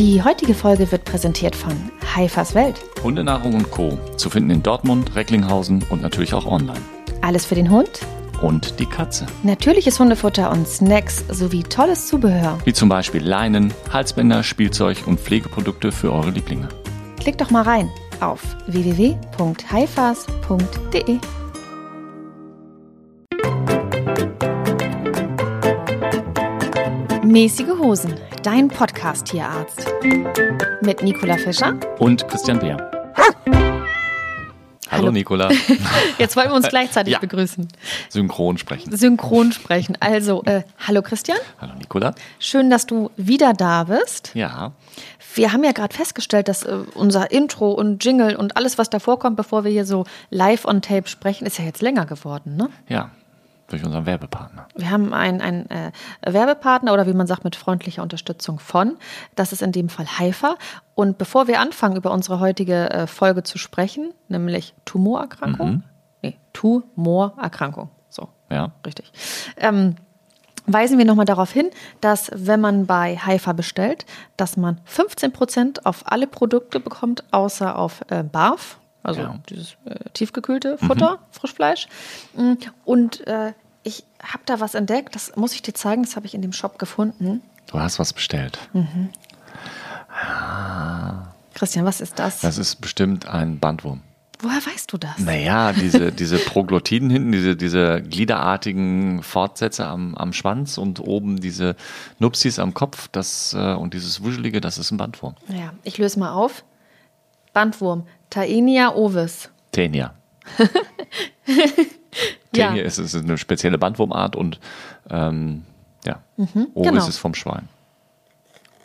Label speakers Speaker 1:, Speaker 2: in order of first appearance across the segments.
Speaker 1: Die heutige Folge wird präsentiert von Haifas Welt.
Speaker 2: Hundenahrung und Co. Zu finden in Dortmund, Recklinghausen und natürlich auch online.
Speaker 1: Alles für den Hund,
Speaker 2: Und die Katze.
Speaker 1: natürliches Hundefutter und Snacks sowie tolles Zubehör.
Speaker 2: Wie zum Beispiel Leinen, Halsbänder, Spielzeug und Pflegeprodukte für eure Lieblinge.
Speaker 1: Klick doch mal rein auf www.haifas.de. Mäßige Hosen, dein Podcast-Tierarzt. Mit Nicola Fischer.
Speaker 2: Und Christian Beer. Hallo,
Speaker 1: Hallo.
Speaker 2: Nicola.
Speaker 1: Jetzt wollen wir uns gleichzeitig
Speaker 2: Ja.
Speaker 1: begrüßen.
Speaker 2: Synchron sprechen.
Speaker 1: Synchron sprechen. Also, äh, hallo Christian.
Speaker 2: Hallo Nicola.
Speaker 1: Schön, dass du wieder da bist.
Speaker 2: Ja,
Speaker 1: Wir haben ja gerade festgestellt, dass äh, unser Intro und Jingle und alles, was davor kommt, bevor wir hier so live on tape sprechen, ist ja jetzt länger geworden. Ne?
Speaker 2: ja. Durch unseren Werbepartner.
Speaker 1: Wir haben einen, einen äh, Werbepartner oder wie man sagt, mit freundlicher Unterstützung von. Das ist in dem Fall Haifa. Und bevor wir anfangen, über unsere heutige äh, Folge zu sprechen, nämlich Tumorerkrankung, nee, Tumorerkrankung, so,
Speaker 2: Ja.
Speaker 1: richtig, ähm, weisen wir nochmal darauf hin, dass wenn man bei Haifa bestellt, dass man 15% auf alle Produkte bekommt, außer auf äh, Barf, also
Speaker 2: Ja.
Speaker 1: dieses äh, tiefgekühlte Futter, Frischfleisch. Mm, Und äh, ich habe da was entdeckt, das muss ich dir zeigen, das habe ich in dem Shop gefunden.
Speaker 2: Du hast was bestellt.
Speaker 1: Christian, was ist das?
Speaker 2: Das ist bestimmt ein Bandwurm.
Speaker 1: Woher weißt du das?
Speaker 2: Naja, diese, diese Proglottiden hinten, diese, diese gliederartigen Fortsätze am, am Schwanz und oben diese Nupsis am Kopf das, äh, und dieses Wuschelige, das ist ein Bandwurm.
Speaker 1: Ja, ich löse mal auf. Bandwurm, Taenia ovis.
Speaker 2: Tenia.
Speaker 1: Ja.
Speaker 2: Tenia ist, ist eine spezielle Bandwurmart und ähm, ja, Ovis
Speaker 1: genau.
Speaker 2: ist vom Schwein.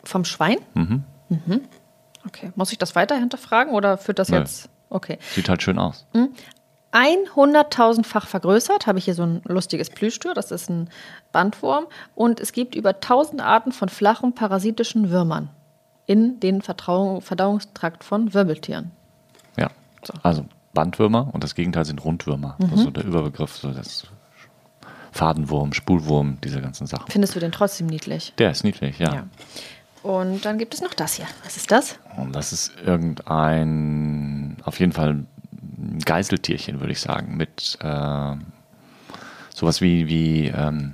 Speaker 1: Vom Schwein? Mhm. Okay. Muss ich das weiter hinterfragen oder führt das
Speaker 2: Nö.
Speaker 1: jetzt? Okay.
Speaker 2: Sieht halt schön aus.
Speaker 1: 100.000-fach vergrößert habe ich hier so ein lustiges Plüschtier, das ist ein Bandwurm. Und es gibt über 1000 Arten von flachen parasitischen Würmern in den Verdauungstrakt von Wirbeltieren.
Speaker 2: Ja. Also Bandwürmer und das Gegenteil sind Rundwürmer.
Speaker 1: Mhm.
Speaker 2: Das ist so der Überbegriff, so das Fadenwurm, Spulwurm, diese ganzen Sachen.
Speaker 1: Findest du den trotzdem niedlich?
Speaker 2: Der ist niedlich, ja.
Speaker 1: Ja. Und dann gibt es noch das hier. Was ist das?
Speaker 2: Und das ist irgendein, auf jeden Fall ein Geißeltierchen, würde ich sagen, mit äh, sowas wie, wie ähm,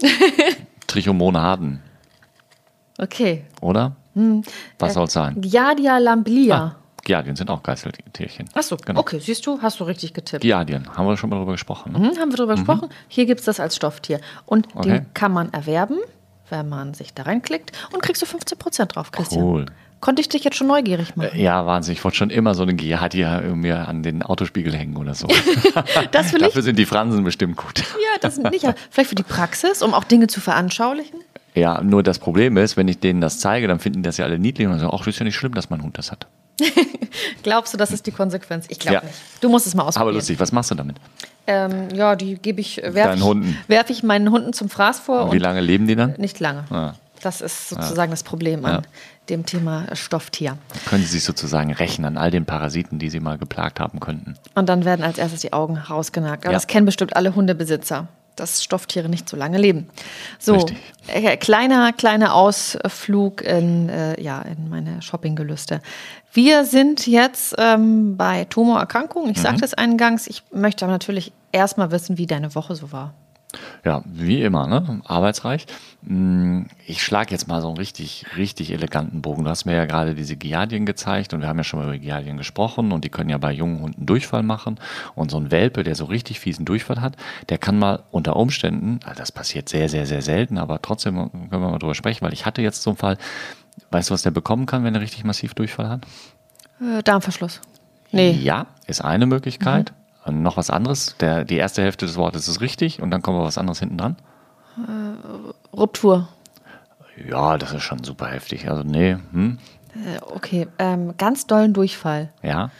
Speaker 2: Trichomonaden,
Speaker 1: Okay.
Speaker 2: oder? Was soll es sein?
Speaker 1: Giardia lamblia.
Speaker 2: Ah, Giardien sind auch Geißeltierchen.
Speaker 1: Achso,
Speaker 2: Genau.
Speaker 1: okay, siehst du, hast du richtig getippt.
Speaker 2: Giardien, haben wir schon mal drüber gesprochen. Ne?
Speaker 1: Hm, haben wir drüber gesprochen. Hier gibt es das als Stofftier. Und
Speaker 2: Okay.
Speaker 1: den kann man erwerben, wenn man sich da reinklickt. Und kriegst du 15% drauf, Christian.
Speaker 2: Cool.
Speaker 1: Konnte ich dich jetzt schon neugierig machen?
Speaker 2: Ja, Wahnsinn. Ich wollte schon immer so eine Giardie mir an den Autospiegel hängen oder so.
Speaker 1: Das will ich.
Speaker 2: Dafür sind die Fransen bestimmt gut.
Speaker 1: Ja, das nicht. aber Vielleicht für die Praxis, um auch Dinge zu veranschaulichen.
Speaker 2: Ja, nur das Problem ist, wenn ich denen das zeige, dann finden das ja alle niedlich und sagen, ach, das ist ja nicht schlimm, dass mein Hund das hat.
Speaker 1: Glaubst du, das ist die Konsequenz? Ich glaube
Speaker 2: Ja.
Speaker 1: nicht. Du musst es mal ausprobieren.
Speaker 2: Aber lustig, was machst du damit?
Speaker 1: Ähm, ja, die gebe ich, werfe
Speaker 2: Deinen
Speaker 1: ich, werf ich meinen Hunden zum Fraß vor.
Speaker 2: Und wie lange leben die dann?
Speaker 1: Nicht lange.
Speaker 2: Ah.
Speaker 1: Das ist sozusagen das Problem
Speaker 2: Ja.
Speaker 1: an dem Thema Stofftier.
Speaker 2: Können sie sich sozusagen rächen an all den Parasiten, die sie mal geplagt haben könnten.
Speaker 1: Und dann werden als erstes die Augen rausgenagt. Aber
Speaker 2: Ja.
Speaker 1: das kennen bestimmt alle Hundebesitzer, dass Stofftiere nicht so lange leben. So, äh, kleiner, kleiner Ausflug in, äh, ja, in meine Shoppinggelüste. Wir sind jetzt ähm, bei Tumorerkrankungen. Ich
Speaker 2: Mhm.
Speaker 1: sagte es eingangs. Ich möchte aber natürlich erstmal wissen, wie deine Woche so war.
Speaker 2: Ja, wie immer, ne? Arbeitsreich. Mm, Ich schlage jetzt mal so einen richtig, richtig eleganten Bogen. Du hast mir ja gerade diese Giardien gezeigt und wir haben ja schon mal über Giardien gesprochen und die können ja bei jungen Hunden Durchfall machen. Und so ein Welpe, der so richtig fiesen Durchfall hat, der kann mal unter Umständen, also das passiert sehr, sehr, sehr selten, aber trotzdem können wir mal drüber sprechen, weil ich hatte jetzt so einen Fall, weißt du, was der bekommen kann, wenn er richtig massiv Durchfall hat?
Speaker 1: Äh, Darmverschluss. Nee.
Speaker 2: Ja, ist eine Möglichkeit. Und noch was anderes. Der, die erste Hälfte des Wortes ist richtig und dann kommen wir was anderes hinten dran.
Speaker 1: Ruptur.
Speaker 2: Ja, das ist schon super heftig. Also, nee, hm,
Speaker 1: Äh, okay, ähm, ganz dollen Durchfall.
Speaker 2: ja.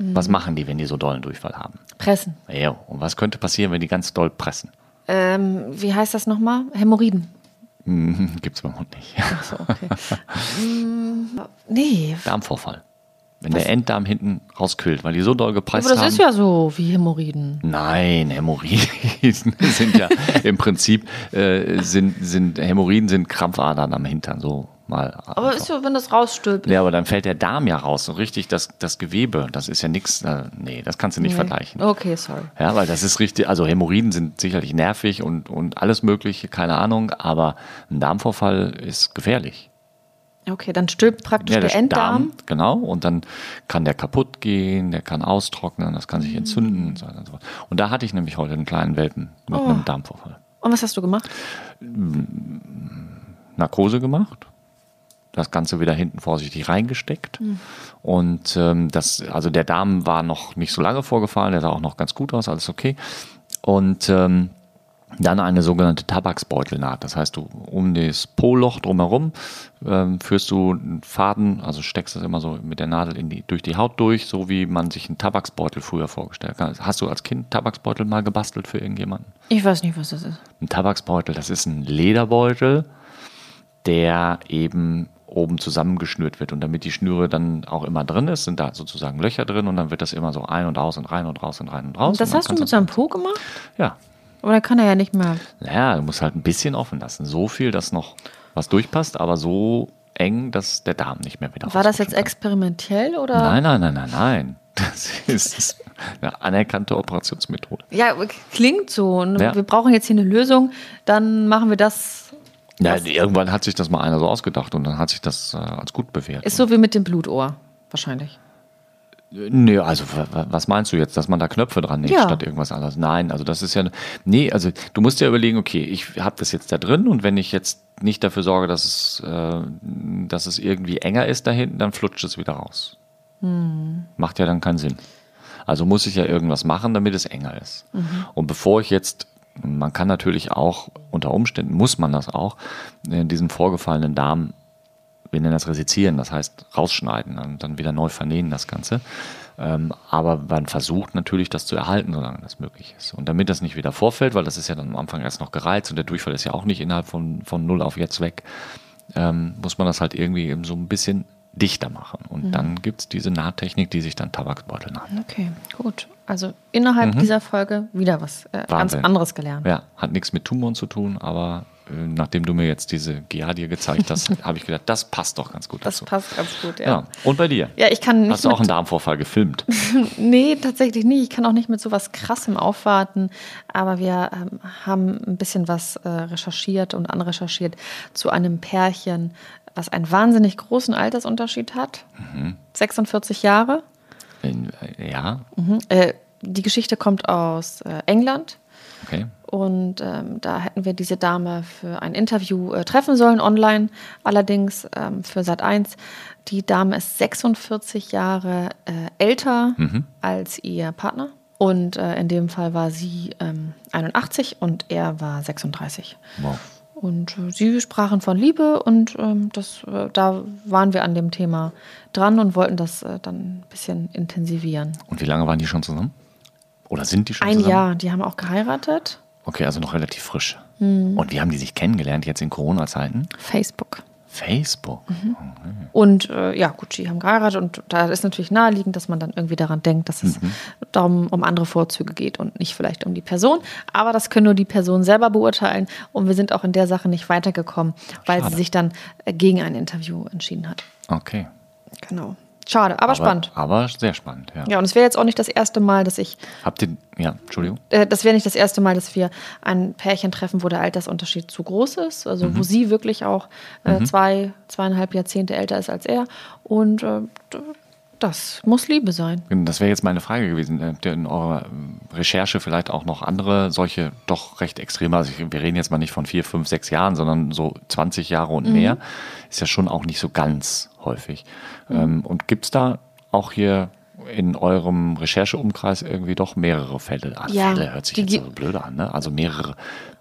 Speaker 2: Was machen die, wenn die so dollen Durchfall haben?
Speaker 1: Pressen.
Speaker 2: Ja, und was könnte passieren, wenn die ganz doll pressen?
Speaker 1: Ähm, wie heißt das nochmal? Hämorrhoiden.
Speaker 2: Hm, Gibt's beim Hund nicht.
Speaker 1: So, okay. Mm, nee,
Speaker 2: Darmvorfall. Wenn der Enddarm hinten rausquillt, weil die so doll gepresst
Speaker 1: aber das
Speaker 2: haben.
Speaker 1: ist ja so wie Hämorrhoiden.
Speaker 2: Nein, Hämorrhoiden sind ja im Prinzip äh, sind, sind Hämorrhoiden sind Krampfadern am Hintern, so Mal
Speaker 1: Aber ist ja, wenn das rausstülpt.
Speaker 2: ja, aber dann fällt der Darm ja raus. So richtig das, das Gewebe, das ist ja nichts. Äh, nee, das kannst du nicht
Speaker 1: Nee.
Speaker 2: vergleichen.
Speaker 1: Okay, sorry.
Speaker 2: Ja, weil das ist richtig, also Hämorrhoiden sind sicherlich nervig und, und alles Mögliche, keine Ahnung, aber ein Darmvorfall ist gefährlich.
Speaker 1: Okay, dann stülpt praktisch der, Enddarm.
Speaker 2: genau, und dann kann der kaputt gehen, der kann austrocknen, das kann sich
Speaker 1: Mhm.
Speaker 2: entzünden und so weiter und so fort. Und da hatte ich nämlich heute einen kleinen Welpen mit
Speaker 1: Oh.
Speaker 2: einem Darmvorfall.
Speaker 1: Und was hast du gemacht?
Speaker 2: Narkose gemacht, das Ganze wieder hinten vorsichtig reingesteckt. Und ähm, das, also der Darm war noch nicht so lange vorgefallen, der sah auch noch ganz gut aus, alles okay. Und ähm, dann eine sogenannte Tabaksbeutelnaht. Das heißt, du um das Po-Loch drumherum ähm, führst du einen Faden, also steckst das immer so mit der Nadel die, durch die Haut durch, so wie man sich einen Tabaksbeutel früher vorgestellt hat. Hast du als Kind Tabaksbeutel mal gebastelt für irgendjemanden?
Speaker 1: Ich weiß nicht, was das ist.
Speaker 2: Ein Tabaksbeutel, das ist ein Lederbeutel, der eben oben zusammengeschnürt wird. Und damit die Schnüre dann auch immer drin ist, sind da sozusagen Löcher drin und dann wird das immer so ein und aus und rein und raus und rein und raus.
Speaker 1: Und das
Speaker 2: und
Speaker 1: hast du mit seinem Po gemacht?
Speaker 2: Ja.
Speaker 1: Aber da kann er ja nicht mehr.
Speaker 2: Naja, du musst halt ein bisschen offen lassen. So viel, dass noch was durchpasst, aber so eng, dass der Darm nicht mehr wieder
Speaker 1: War das jetzt
Speaker 2: kann.
Speaker 1: experimentell oder?
Speaker 2: Nein, nein, nein, nein, nein. Das ist eine anerkannte Operationsmethode.
Speaker 1: Ja, klingt so.
Speaker 2: Ja.
Speaker 1: Wir brauchen jetzt hier eine Lösung. Dann machen wir das.
Speaker 2: Ja, irgendwann hat sich das mal einer so ausgedacht und dann hat sich das äh, als gut bewertet.
Speaker 1: Ist so wie mit dem Blutohr. Wahrscheinlich.
Speaker 2: Nee, also wa- wa- was meinst du jetzt, dass man da Knöpfe dran näht
Speaker 1: Ja.
Speaker 2: statt irgendwas anderes? Nein, also das ist ja nee, also du musst ja überlegen, okay, ich habe das jetzt da drin und wenn ich jetzt nicht dafür sorge, dass es, äh, dass es irgendwie enger ist da hinten, dann flutscht es wieder raus. Macht ja dann keinen Sinn. Also muss ich ja irgendwas machen, damit es enger ist. Und bevor ich jetzt, man kann natürlich auch unter Umständen muss man das auch, äh, diesen vorgefallenen Darm wir nennen das Resizieren, das heißt rausschneiden und dann wieder neu vernähen das Ganze. Ähm, aber man versucht natürlich, das zu erhalten, solange das möglich ist. Und damit das nicht wieder vorfällt, weil das ist ja dann am Anfang erst noch gereizt und der Durchfall ist ja auch nicht innerhalb von, von null auf jetzt weg, ähm, muss man das halt irgendwie eben so ein bisschen dichter machen. Und
Speaker 1: Mhm.
Speaker 2: dann gibt es diese Nahttechnik, die sich dann Tabaksbeutel nennt.
Speaker 1: Okay, gut. Also innerhalb dieser Folge wieder was äh, ganz
Speaker 2: Mhm.
Speaker 1: Anderes gelernt.
Speaker 2: Ja, hat nichts mit Tumoren zu tun, aber nachdem du mir jetzt diese Giardie gezeigt hast, habe ich gedacht, das passt doch ganz gut
Speaker 1: Das
Speaker 2: dazu.
Speaker 1: passt ganz gut, ja.
Speaker 2: Ja. Und bei dir?
Speaker 1: Ja, ich kann nicht
Speaker 2: Hast du auch einen Darmvorfall gefilmt?
Speaker 1: Nee, tatsächlich nicht. Ich kann auch nicht mit sowas krassem aufwarten. Aber wir ähm, haben ein bisschen was äh, recherchiert und anrecherchiert zu einem Pärchen, was einen wahnsinnig großen Altersunterschied hat.
Speaker 2: Mhm.
Speaker 1: 46 Jahre.
Speaker 2: In, äh, ja,
Speaker 1: Mhm. Äh, die Geschichte kommt aus äh, England.
Speaker 2: okay.
Speaker 1: Und ähm, da hätten wir diese Dame für ein Interview äh, treffen sollen, online allerdings ähm, für Sat 1. Die Dame ist 46 Jahre äh, älter als ihr Partner. Und äh, in dem Fall war sie ähm, 81 und er war 36.
Speaker 2: Wow.
Speaker 1: Und äh, sie sprachen von Liebe und ähm, das, äh, da waren wir an dem Thema dran und wollten das äh, dann ein bisschen intensivieren.
Speaker 2: Und wie lange waren die schon zusammen? Oder sind die schon
Speaker 1: Ein
Speaker 2: zusammen?
Speaker 1: Jahr, die haben auch geheiratet.
Speaker 2: Okay, also noch relativ frisch.
Speaker 1: Hm.
Speaker 2: Und wie haben die sich kennengelernt jetzt in Corona-Zeiten?
Speaker 1: Facebook.
Speaker 2: Facebook.
Speaker 1: Mhm. Und äh, ja, gut, die haben geheiratet und da ist natürlich naheliegend, dass man dann irgendwie daran denkt, dass es darum um andere Vorzüge geht und nicht vielleicht um die Person. Aber das können nur die Person selber beurteilen und wir sind auch in der Sache nicht weitergekommen, weil
Speaker 2: Schade.
Speaker 1: sie sich dann äh, gegen ein Interview entschieden hat.
Speaker 2: Okay.
Speaker 1: Genau. Schade, aber, spannend.
Speaker 2: Aber sehr spannend, ja.
Speaker 1: Ja, und es wäre jetzt auch nicht das erste Mal, dass ich,
Speaker 2: Habt ihr, ja, Entschuldigung.
Speaker 1: äh, das wäre nicht das erste Mal, dass wir ein Pärchen treffen, wo der Altersunterschied zu groß ist. Also wo sie wirklich auch äh, zwei, zweieinhalb Jahrzehnte älter ist als er. Und äh, das muss Liebe sein.
Speaker 2: Das wäre jetzt meine Frage gewesen. Habt ihr in eurer ähm, Recherche vielleicht auch noch andere solche doch recht extreme, also wir reden jetzt mal nicht von vier, fünf, sechs Jahren, sondern so 20 Jahre und mehr, ist ja schon auch nicht so ganz häufig. Ähm, und gibt es da auch hier in eurem Rechercheumkreis irgendwie doch mehrere Fälle? Ah,
Speaker 1: Ja,
Speaker 2: Fälle hört sich jetzt so blöde an, ne? Also mehrere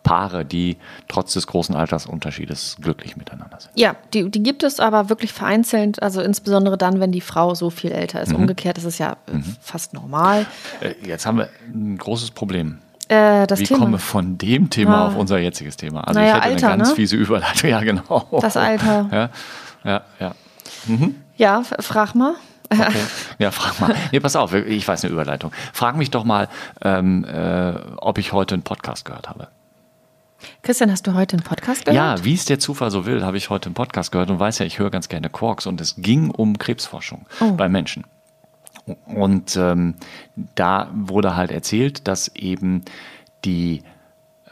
Speaker 2: Paare, die trotz des großen Altersunterschiedes glücklich miteinander sind.
Speaker 1: Ja, die, die gibt es aber wirklich vereinzelt, also insbesondere dann, wenn die Frau so viel älter ist. Umgekehrt ist es ja äh, fast normal.
Speaker 2: Äh, jetzt haben wir ein großes Problem.
Speaker 1: Äh, das
Speaker 2: Wie
Speaker 1: Thema.
Speaker 2: kommen wir von dem Thema
Speaker 1: Ah.
Speaker 2: auf unser jetziges Thema? Also
Speaker 1: Naja,
Speaker 2: ich hätte
Speaker 1: Alter,
Speaker 2: eine ganz
Speaker 1: ne?
Speaker 2: fiese Überleitung. Ja, genau.
Speaker 1: Das Alter.
Speaker 2: Ja, ja, ja.
Speaker 1: Ja, f- frag mal.
Speaker 2: Okay. Ja, frag mal. Nee, pass auf, ich weiß eine Überleitung. Frag mich doch mal, ähm, äh, ob ich heute einen Podcast gehört habe.
Speaker 1: Christian, hast du heute einen Podcast gehört?
Speaker 2: Ja, wie es der Zufall so will, habe ich heute einen Podcast gehört und weiß ja, ich höre ganz gerne Quarks und es ging um Krebsforschung
Speaker 1: Oh.
Speaker 2: bei Menschen. Und ähm, da wurde halt erzählt, dass eben die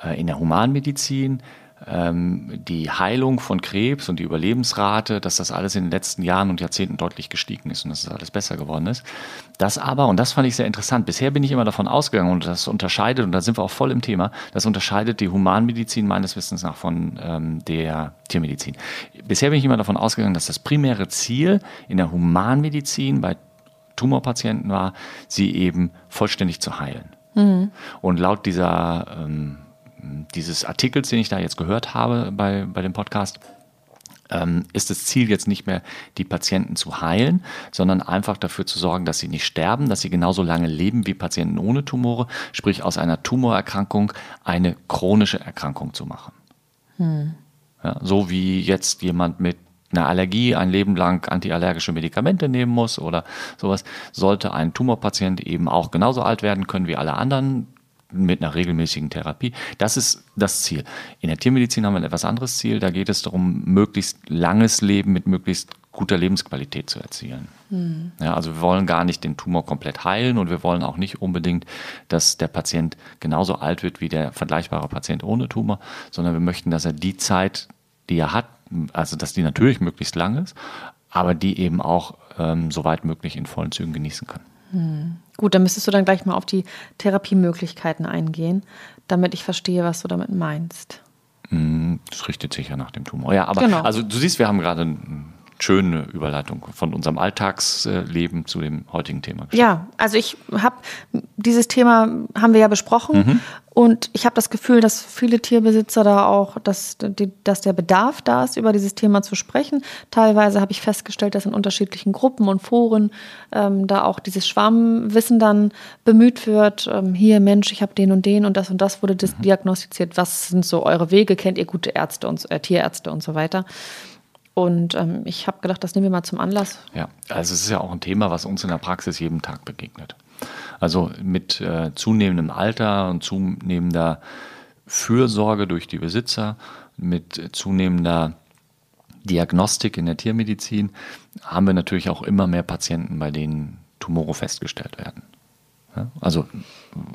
Speaker 2: äh, in der Humanmedizin die Heilung von Krebs und die Überlebensrate, dass das alles in den letzten Jahren und Jahrzehnten deutlich gestiegen ist und dass das alles besser geworden ist. Das aber, und das fand ich sehr interessant, bisher bin ich immer davon ausgegangen und das unterscheidet, und da sind wir auch voll im Thema, das unterscheidet die Humanmedizin meines Wissens nach von ähm, der Tiermedizin. Bisher bin ich immer davon ausgegangen, dass das primäre Ziel in der Humanmedizin bei Tumorpatienten war, sie eben vollständig zu heilen. Und laut dieser, ähm, dieses Artikels, den ich da jetzt gehört habe bei, bei dem Podcast, ähm, ist das Ziel jetzt nicht mehr, die Patienten zu heilen, sondern einfach dafür zu sorgen, dass sie nicht sterben, dass sie genauso lange leben wie Patienten ohne Tumore, sprich aus einer Tumorerkrankung eine chronische Erkrankung zu machen. Ja, so wie jetzt jemand mit einer Allergie ein Leben lang antiallergische Medikamente nehmen muss oder sowas, sollte ein Tumorpatient eben auch genauso alt werden können wie alle anderen mit einer regelmäßigen Therapie. Das ist das Ziel. In der Tiermedizin haben wir ein etwas anderes Ziel. Da geht es darum, möglichst langes Leben mit möglichst guter Lebensqualität zu erzielen. Ja, also wir wollen gar nicht den Tumor komplett heilen und wir wollen auch nicht unbedingt, dass der Patient genauso alt wird wie der vergleichbare Patient ohne Tumor, sondern wir möchten, dass er die Zeit, die er hat, also dass die natürlich möglichst lang ist, aber die eben auch ähm, so weit möglich in vollen Zügen genießen kann.
Speaker 1: Gut, dann müsstest du dann gleich mal auf die Therapiemöglichkeiten eingehen, damit ich verstehe, was du damit meinst.
Speaker 2: Mm, Das richtet sich ja nach dem Tumor. Ja, aber
Speaker 1: Genau.
Speaker 2: also du siehst, wir haben gerade schöne Überleitung von unserem Alltagsleben zu dem heutigen Thema. geschafft.
Speaker 1: Ja, also ich habe dieses Thema haben wir ja besprochen und ich habe das Gefühl, dass viele Tierbesitzer da auch, dass, dass der Bedarf da ist, über dieses Thema zu sprechen. Teilweise habe ich festgestellt, dass in unterschiedlichen Gruppen und Foren ähm, da auch dieses Schwarmwissen dann bemüht wird. Ähm, hier Mensch, ich habe den und den und das und das wurde dis diagnostiziert. Was sind so eure Wege? Kennt ihr gute Ärzte und äh, Tierärzte und so weiter? Und ähm, ich habe gedacht, das nehmen wir mal zum Anlass.
Speaker 2: Ja, also es ist ja auch ein Thema, was uns in der Praxis jeden Tag begegnet. Also mit äh, zunehmendem Alter und zunehmender Fürsorge durch die Besitzer, mit zunehmender Diagnostik in der Tiermedizin haben wir natürlich auch immer mehr Patienten, bei denen Tumore festgestellt werden. Also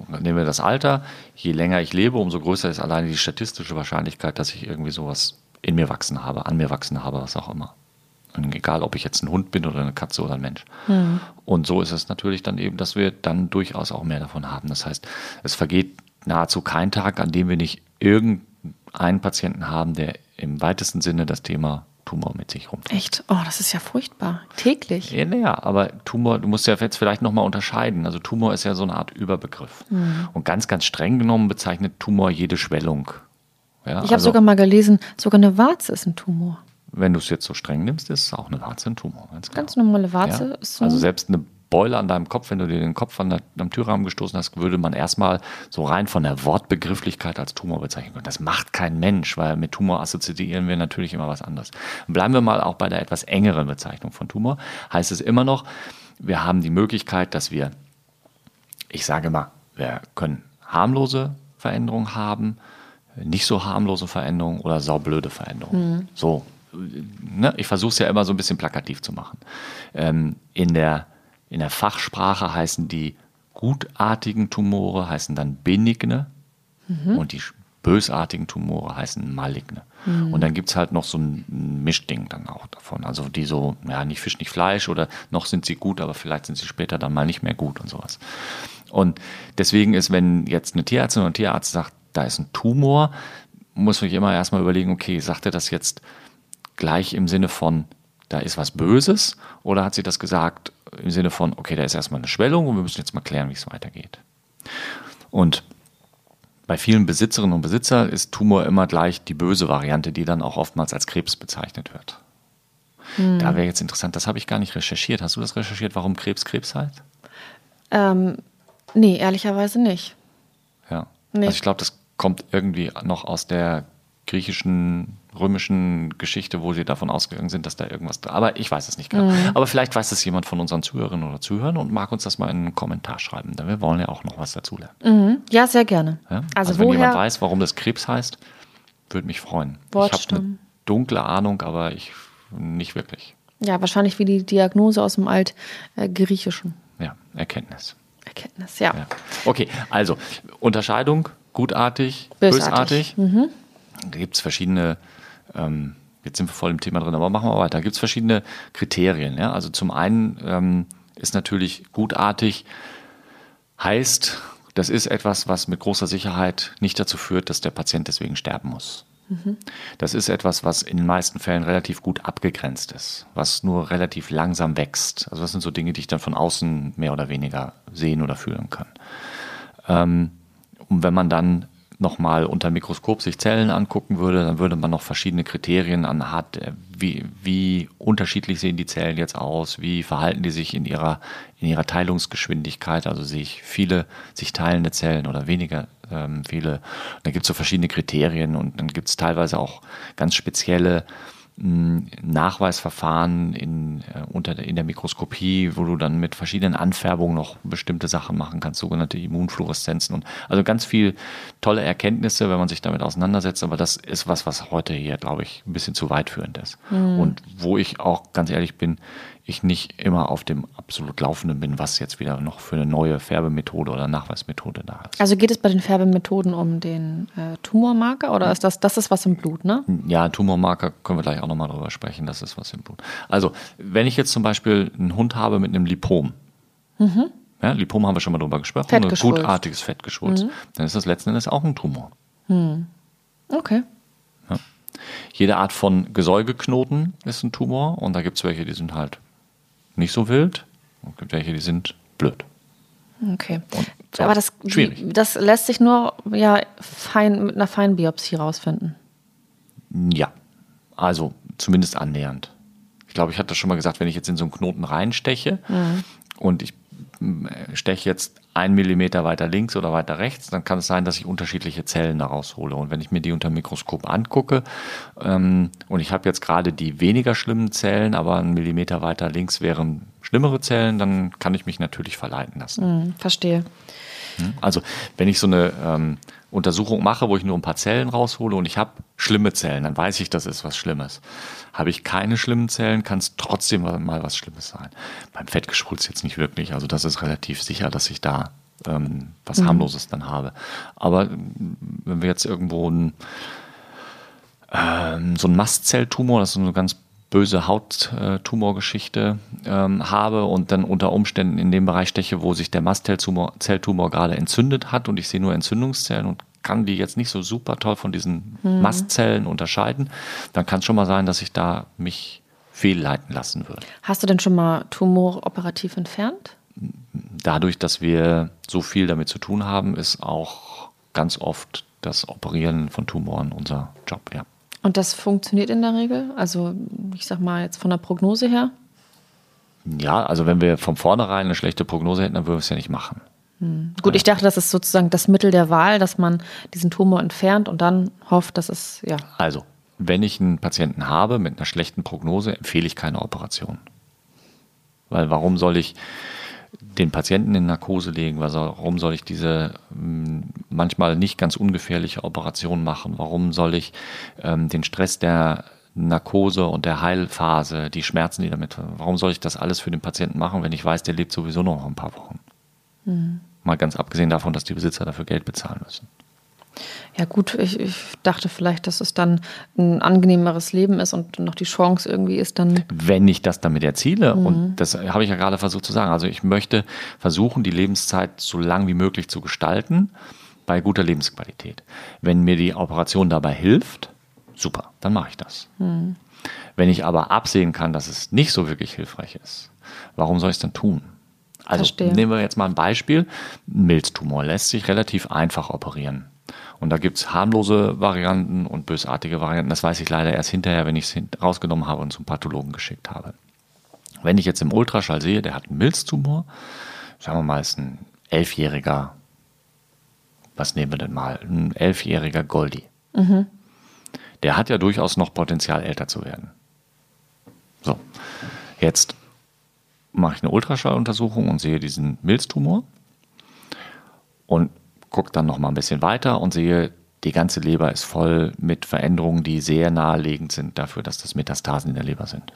Speaker 2: nehmen wir das Alter, je länger ich lebe, umso größer ist alleine die statistische Wahrscheinlichkeit, dass ich irgendwie sowas in mir wachsen habe, an mir wachsen habe, was auch immer. Und egal, ob ich jetzt ein Hund bin oder eine Katze oder ein Mensch. Und so ist es natürlich dann eben, dass wir dann durchaus auch mehr davon haben. Das heißt, es vergeht nahezu kein Tag, an dem wir nicht irgendeinen Patienten haben, der im weitesten Sinne das Thema Tumor mit sich rumträgt.
Speaker 1: Echt? Oh, das ist ja furchtbar. Täglich.
Speaker 2: Ja, naja, aber Tumor, du musst ja jetzt vielleicht nochmal unterscheiden. Also Tumor ist ja so eine Art Überbegriff. Und ganz, ganz streng genommen bezeichnet Tumor jede Schwellung. Ja,
Speaker 1: Ich habe
Speaker 2: also,
Speaker 1: sogar mal gelesen, sogar eine Warze ist ein Tumor.
Speaker 2: Wenn du es jetzt so streng nimmst, ist auch eine Warze ein Tumor. Ganz.
Speaker 1: Ganz normale Warze
Speaker 2: Ja.
Speaker 1: ist so.
Speaker 2: Also selbst eine Beule an deinem Kopf, wenn du dir den Kopf an der, am Türrahmen gestoßen hast, würde man erstmal so rein von der Wortbegrifflichkeit als Tumor bezeichnen können. Das macht kein Mensch, weil mit Tumor assoziieren wir natürlich immer was anderes. Bleiben wir mal auch bei der etwas engeren Bezeichnung von Tumor. Heißt es immer noch, wir haben die Möglichkeit, dass wir, ich sage mal, wir können harmlose Veränderungen haben, nicht so harmlose Veränderungen oder saublöde Veränderungen. So, ne? ich versuche es ja immer so ein bisschen plakativ zu machen. Ähm, in, der, in der Fachsprache heißen die gutartigen Tumore heißen dann benigne und die bösartigen Tumore heißen maligne. Und dann gibt es halt noch so ein Mischding dann auch davon. Also die so, ja, nicht Fisch, nicht Fleisch oder noch sind sie gut, aber vielleicht sind sie später dann mal nicht mehr gut und sowas. Und deswegen ist, wenn jetzt eine Tierärztin oder ein Tierarzt sagt, da ist ein Tumor, muss man sich immer erstmal überlegen, okay, sagt er das jetzt gleich im Sinne von, da ist was Böses oder hat sie das gesagt im Sinne von, okay, da ist erstmal eine Schwellung und wir müssen jetzt mal klären, wie es weitergeht. Und bei vielen Besitzerinnen und Besitzern ist Tumor immer gleich die böse Variante, die dann auch oftmals als Krebs bezeichnet wird. Da wäre jetzt interessant, das habe ich gar nicht recherchiert. Hast du das recherchiert, warum Krebs Krebs heißt?
Speaker 1: ähm, nee, ehrlicherweise nicht.
Speaker 2: Ja.
Speaker 1: Nee.
Speaker 2: Also ich glaube, das kommt irgendwie noch aus der griechischen, römischen Geschichte, wo sie davon ausgegangen sind, dass da irgendwas. Aber ich weiß es nicht genau. Aber vielleicht weiß es jemand von unseren Zuhörerinnen oder Zuhörern und mag uns das mal in einen Kommentar schreiben. Denn wir wollen ja auch noch was dazulernen.
Speaker 1: Mhm. Ja, sehr gerne.
Speaker 2: Ja?
Speaker 1: Also,
Speaker 2: wenn jemand weiß, warum das Krebs heißt, Würde mich freuen.
Speaker 1: Wortstamm.
Speaker 2: Ich habe eine dunkle Ahnung, aber ich nicht wirklich.
Speaker 1: Ja, wahrscheinlich wie die Diagnose aus dem Altgriechischen.
Speaker 2: Ja, Erkenntnis.
Speaker 1: Erkenntnis, ja.
Speaker 2: Ja. Okay, also Unterscheidung, gutartig,
Speaker 1: Bösartig.
Speaker 2: bösartig. Da gibt es verschiedene, ähm, jetzt sind wir voll im Thema drin, aber machen wir weiter. Da gibt es verschiedene Kriterien. Ja? Also zum einen ähm, ist natürlich gutartig, heißt, das ist etwas, was mit großer Sicherheit nicht dazu führt, dass der Patient deswegen sterben muss. Das ist etwas, was in den meisten Fällen relativ gut abgegrenzt ist, was nur relativ langsam wächst. Also das sind so Dinge, die ich dann von außen mehr oder weniger sehen oder fühlen kann. Ähm, und wenn man dann nochmal unter Mikroskop sich Zellen angucken würde, dann würde man noch verschiedene Kriterien anhand, äh, wie, wie unterschiedlich sehen die Zellen jetzt aus, wie verhalten die sich in ihrer, in ihrer Teilungsgeschwindigkeit, also sehe ich viele sich teilende Zellen oder weniger ähm, viele. Da gibt es so verschiedene Kriterien und dann gibt es teilweise auch ganz spezielle Nachweisverfahren in, äh, unter der, in der Mikroskopie, wo du dann mit verschiedenen Anfärbungen noch bestimmte Sachen machen kannst, sogenannte Immunfluoreszenzen und also ganz viel tolle Erkenntnisse, wenn man sich damit auseinandersetzt, aber das ist was, was heute hier, glaube ich, ein bisschen zu weitführend ist. Und wo ich auch ganz ehrlich bin, ich nicht immer auf dem absolut Laufenden bin, was jetzt wieder noch für eine neue Färbemethode oder Nachweismethode da ist.
Speaker 1: Also geht es bei den Färbemethoden um den äh, Tumormarker oder ist das, das ist was im Blut, ne?
Speaker 2: Ja, Tumormarker können wir gleich auch nochmal drüber sprechen, das ist was im Blut. Also, wenn ich jetzt zum Beispiel einen Hund habe mit einem Lipom, ja, Lipom haben wir schon mal drüber gesprochen, ein gutartiges Fettgeschwulst, dann ist das letzten Endes auch ein Tumor.
Speaker 1: Okay.
Speaker 2: Jede Art von Gesäugeknoten ist ein Tumor und da gibt es welche, die sind halt nicht so wild und es gibt welche, die sind blöd.
Speaker 1: Okay.
Speaker 2: so,
Speaker 1: Aber das,
Speaker 2: schwierig.
Speaker 1: Wie, das lässt sich nur ja, fein, mit einer Feinbiopsie rausfinden.
Speaker 2: Ja, also zumindest annähernd. Ich glaube, ich hatte das schon mal gesagt, wenn ich jetzt in so einen Knoten reinsteche und ich steche jetzt einen Millimeter weiter links oder weiter rechts, dann kann es sein, dass ich unterschiedliche Zellen da raushole. Und wenn ich mir die unter dem Mikroskop angucke ähm, und ich habe jetzt gerade die weniger schlimmen Zellen, aber einen Millimeter weiter links wären schlimmere Zellen, dann kann ich mich natürlich verleiten lassen.
Speaker 1: Hm, verstehe.
Speaker 2: Also wenn ich so eine ähm, Untersuchung mache, wo ich nur ein paar Zellen raushole und ich habe schlimme Zellen, dann weiß ich, das ist was Schlimmes. Habe ich keine schlimmen Zellen, kann es trotzdem mal was Schlimmes sein. Beim Fettgeschwulst jetzt nicht wirklich. Also das ist relativ sicher, dass ich da ähm, was harmloses dann habe. Aber ähm, wenn wir jetzt irgendwo ein, ähm, so ein Mastzelltumor, das ist so eine ganz böse Hauttumorgeschichte ähm, habe und dann unter Umständen in dem Bereich steche, wo sich der Mastzelltumor Zelltumor gerade entzündet hat und ich sehe nur Entzündungszellen und kann die jetzt nicht so super toll von diesen Mastzellen unterscheiden, dann kann es schon mal sein, dass ich da mich fehlleiten lassen würde.
Speaker 1: Hast du denn schon mal Tumor operativ entfernt?
Speaker 2: Dadurch, dass wir so viel damit zu tun haben, ist auch ganz oft das Operieren von Tumoren unser Job, ja.
Speaker 1: Und das funktioniert in der Regel? Also, ich sag mal jetzt von der Prognose her?
Speaker 2: Ja, also wenn wir von vornherein eine schlechte Prognose hätten, dann würden wir es ja nicht machen.
Speaker 1: Gut, ich dachte, das ist sozusagen das Mittel der Wahl, dass man diesen Tumor entfernt und dann hofft, dass es, ja.
Speaker 2: Also, wenn ich einen Patienten habe mit einer schlechten Prognose, empfehle ich keine Operation. Weil warum soll ich den Patienten in Narkose legen? Warum soll ich diese mh, manchmal nicht ganz ungefährliche Operation machen? Warum soll ich ähm, den Stress der Narkose und der Heilphase, die Schmerzen, die damit, warum soll ich das alles für den Patienten machen, wenn ich weiß, der lebt sowieso noch ein paar Wochen? Mal ganz abgesehen davon, dass die Besitzer dafür Geld bezahlen müssen.
Speaker 1: Ja, gut, ich, ich dachte vielleicht, dass es dann ein angenehmeres Leben ist und noch die Chance irgendwie ist, dann.
Speaker 2: wenn ich das damit erziele, und das habe ich ja gerade versucht zu sagen, also ich möchte versuchen, die Lebenszeit so lang wie möglich zu gestalten, bei guter Lebensqualität. Wenn mir die Operation dabei hilft, super, dann mache ich das. Wenn ich aber absehen kann, dass es nicht so wirklich hilfreich ist, warum soll ich es dann tun? Also
Speaker 1: Verstehe.
Speaker 2: nehmen wir jetzt mal ein Beispiel. Ein Milztumor lässt sich relativ einfach operieren. Und da gibt es harmlose Varianten und bösartige Varianten. Das weiß ich leider erst hinterher, wenn ich es rausgenommen habe und zum Pathologen geschickt habe. Wenn ich jetzt im Ultraschall sehe, der hat einen Milztumor, sagen wir mal, ist ein elfjähriger, was nehmen wir denn mal, ein elfjähriger Goldi. Der hat ja durchaus noch Potenzial, älter zu werden. So, jetzt mache ich eine Ultraschalluntersuchung und sehe diesen Milztumor und gucke dann noch mal ein bisschen weiter und sehe, die ganze Leber ist voll mit Veränderungen, die sehr naheliegend sind dafür, dass das Metastasen in der Leber sind.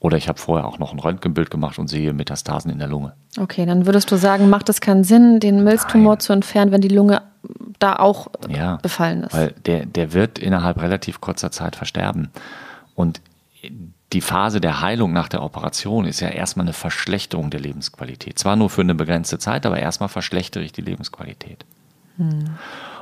Speaker 2: Oder ich habe vorher auch noch ein Röntgenbild gemacht und sehe Metastasen in der Lunge.
Speaker 1: Okay, dann würdest du sagen, macht es keinen Sinn, den Milztumor Nein. zu entfernen, wenn die Lunge da auch ja, befallen ist?
Speaker 2: Weil der, der wird innerhalb relativ kurzer Zeit versterben. Und die Phase der Heilung nach der Operation ist ja erstmal eine Verschlechterung der Lebensqualität. Zwar nur für eine begrenzte Zeit, aber erstmal verschlechtere ich die Lebensqualität. Hm.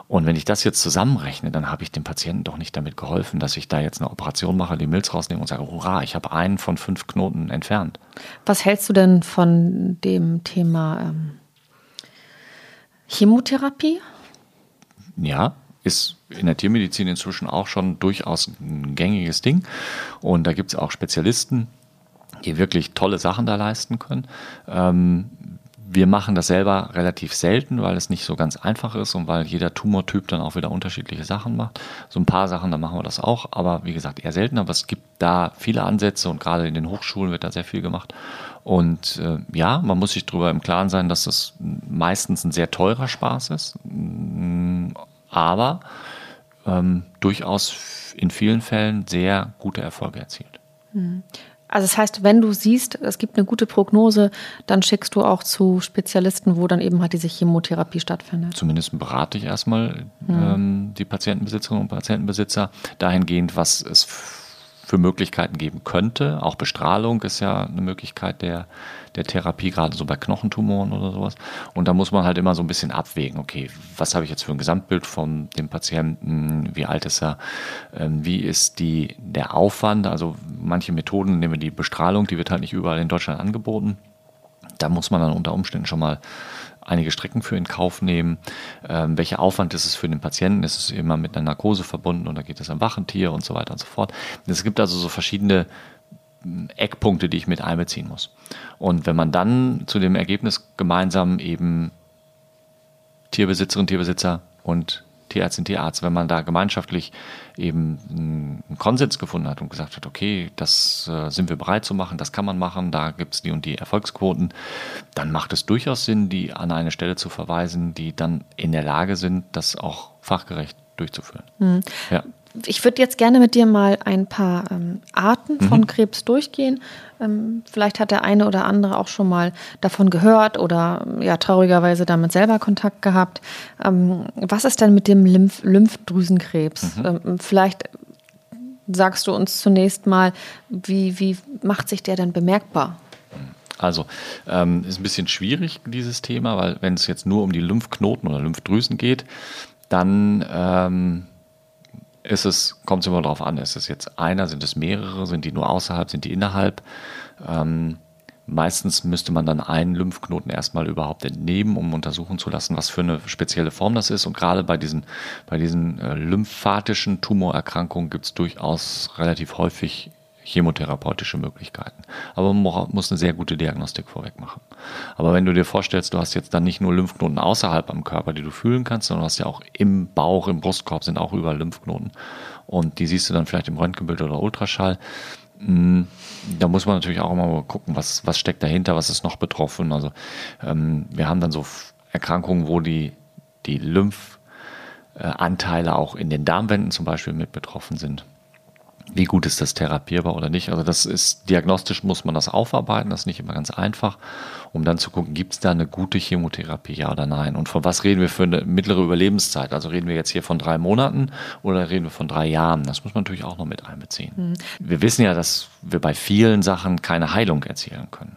Speaker 2: Und wenn ich das jetzt zusammenrechne, dann habe ich dem Patienten doch nicht damit geholfen, dass ich da jetzt eine Operation mache, die Milz rausnehme und sage, hurra, ich habe einen von fünf Knoten entfernt.
Speaker 1: Was hältst du denn von dem Thema ähm, Chemotherapie?
Speaker 2: Ja, ist in der Tiermedizin inzwischen auch schon durchaus ein gängiges Ding. Und da gibt es auch Spezialisten, die wirklich tolle Sachen da leisten können. Ähm, wir machen das selber relativ selten, weil es nicht so ganz einfach ist und weil jeder Tumortyp dann auch wieder unterschiedliche Sachen macht. So ein paar Sachen, da machen wir das auch, aber wie gesagt, eher selten. Aber es gibt da viele Ansätze und gerade in den Hochschulen wird da sehr viel gemacht. Und äh, ja, man muss sich darüber im Klaren sein, dass das meistens ein sehr teurer Spaß ist, mm, aber ähm, durchaus in vielen Fällen sehr gute Erfolge erzielt.
Speaker 1: Mhm. Also das heißt, wenn du siehst, es gibt eine gute Prognose, dann schickst du auch zu Spezialisten, wo dann eben halt diese Chemotherapie stattfindet.
Speaker 2: Zumindest berate ich erstmal mhm. ähm, die Patientenbesitzerinnen und Patientenbesitzer dahingehend, was es für Möglichkeiten geben könnte. Auch Bestrahlung ist ja eine Möglichkeit der, der Therapie, gerade so bei Knochentumoren oder sowas. Und da muss man halt immer so ein bisschen abwägen, okay, was habe ich jetzt für ein Gesamtbild von dem Patienten, wie alt ist er, ähm, wie ist die, der Aufwand, also manche Methoden, nehmen wir die Bestrahlung, die wird halt nicht überall in Deutschland angeboten. Da muss man dann unter Umständen schon mal einige Strecken für in Kauf nehmen. Ähm, welcher Aufwand ist es für den Patienten? Ist es immer mit einer Narkose verbunden oder geht es am wachen Tier und so weiter und so fort? Es gibt also so verschiedene hm, Eckpunkte, die ich mit einbeziehen muss. Und wenn man dann zu dem Ergebnis gemeinsam eben Tierbesitzerinnen, Tierbesitzer und Tierärztin, Tierarzt, wenn man da gemeinschaftlich eben einen Konsens gefunden hat und gesagt hat, okay, das äh, sind wir bereit zu machen, das kann man machen, da gibt es die und die Erfolgsquoten, dann macht es durchaus Sinn, die an eine Stelle zu verweisen, die dann in der Lage sind, das auch fachgerecht durchzuführen. Mhm.
Speaker 1: Ja ich würde jetzt gerne mit dir mal ein paar ähm, Arten von mhm. Krebs durchgehen. Ähm, vielleicht hat der eine oder andere auch schon mal davon gehört oder ja traurigerweise damit selber Kontakt gehabt. Ähm, was ist denn mit dem Lymph Lymphdrüsenkrebs? Mhm. Ähm, vielleicht sagst du uns zunächst mal, wie, wie macht sich der denn bemerkbar?
Speaker 2: Also ähm, ist ein bisschen schwierig dieses Thema, weil wenn es jetzt nur um die Lymphknoten oder Lymphdrüsen geht, dann ähm, ist es, kommt es immer darauf an, ist es jetzt einer, sind es mehrere, sind die nur außerhalb, sind die innerhalb? Ähm, meistens müsste man dann einen Lymphknoten erstmal überhaupt entnehmen, um untersuchen zu lassen, was für eine spezielle Form das ist. Und gerade bei diesen, bei diesen äh, lymphatischen Tumorerkrankungen gibt es durchaus relativ häufig chemotherapeutische Möglichkeiten. Aber man muss eine sehr gute Diagnostik vorweg machen. Aber wenn du dir vorstellst, du hast jetzt dann nicht nur Lymphknoten außerhalb am Körper, die du fühlen kannst, sondern du hast ja auch im Bauch, im Brustkorb sind auch überall Lymphknoten. Und die siehst du dann vielleicht im Röntgenbild oder Ultraschall. Hm, da muss man natürlich auch immer mal gucken, was, was steckt dahinter, was ist noch betroffen. Also ähm, wir haben dann so Erkrankungen, wo die, die Lymphanteile auch in den Darmwänden zum Beispiel mit betroffen sind wie gut ist das therapierbar oder nicht. Also das ist, diagnostisch muss man das aufarbeiten, das ist nicht immer ganz einfach, um dann zu gucken, gibt es da eine gute Chemotherapie, ja oder nein. Und von was reden wir für eine mittlere Überlebenszeit? Also reden wir jetzt hier von drei Monaten oder reden wir von drei Jahren? Das muss man natürlich auch noch mit einbeziehen. Mhm. Wir wissen ja, dass wir bei vielen Sachen keine Heilung erzielen können.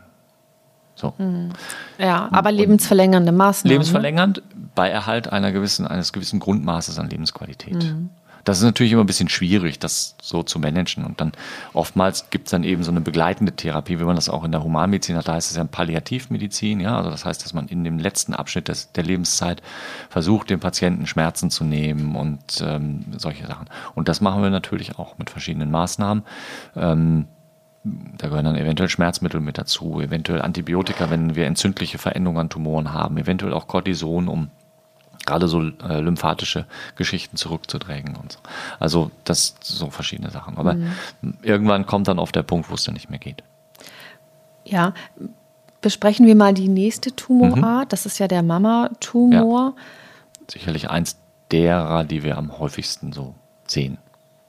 Speaker 1: So. Mhm. Ja, aber und lebensverlängernde Maßnahmen.
Speaker 2: Ne? Lebensverlängernd bei Erhalt einer gewissen, eines gewissen Grundmaßes an Lebensqualität. Mhm. Das ist natürlich immer ein bisschen schwierig, das so zu managen. Und dann oftmals gibt es dann eben so eine begleitende Therapie, wie man das auch in der Humanmedizin hat. Da heißt es ja Palliativmedizin. Ja, also das heißt, dass man in dem letzten Abschnitt des, der Lebenszeit versucht, dem Patienten Schmerzen zu nehmen und ähm, solche Sachen. Und das machen wir natürlich auch mit verschiedenen Maßnahmen. Ähm, da gehören dann eventuell Schmerzmittel mit dazu, eventuell Antibiotika, wenn wir entzündliche Veränderungen an Tumoren haben, eventuell auch Cortison, um gerade so äh, lymphatische Geschichten zurückzudrängen und so. Also das so verschiedene Sachen. Aber mhm. irgendwann kommt dann auf der Punkt, wo es dann nicht mehr geht.
Speaker 1: Ja, besprechen wir mal die nächste Tumorart. Mhm. Das ist ja der Mama-Tumor. Ja.
Speaker 2: Sicherlich eins derer, die wir am häufigsten so sehen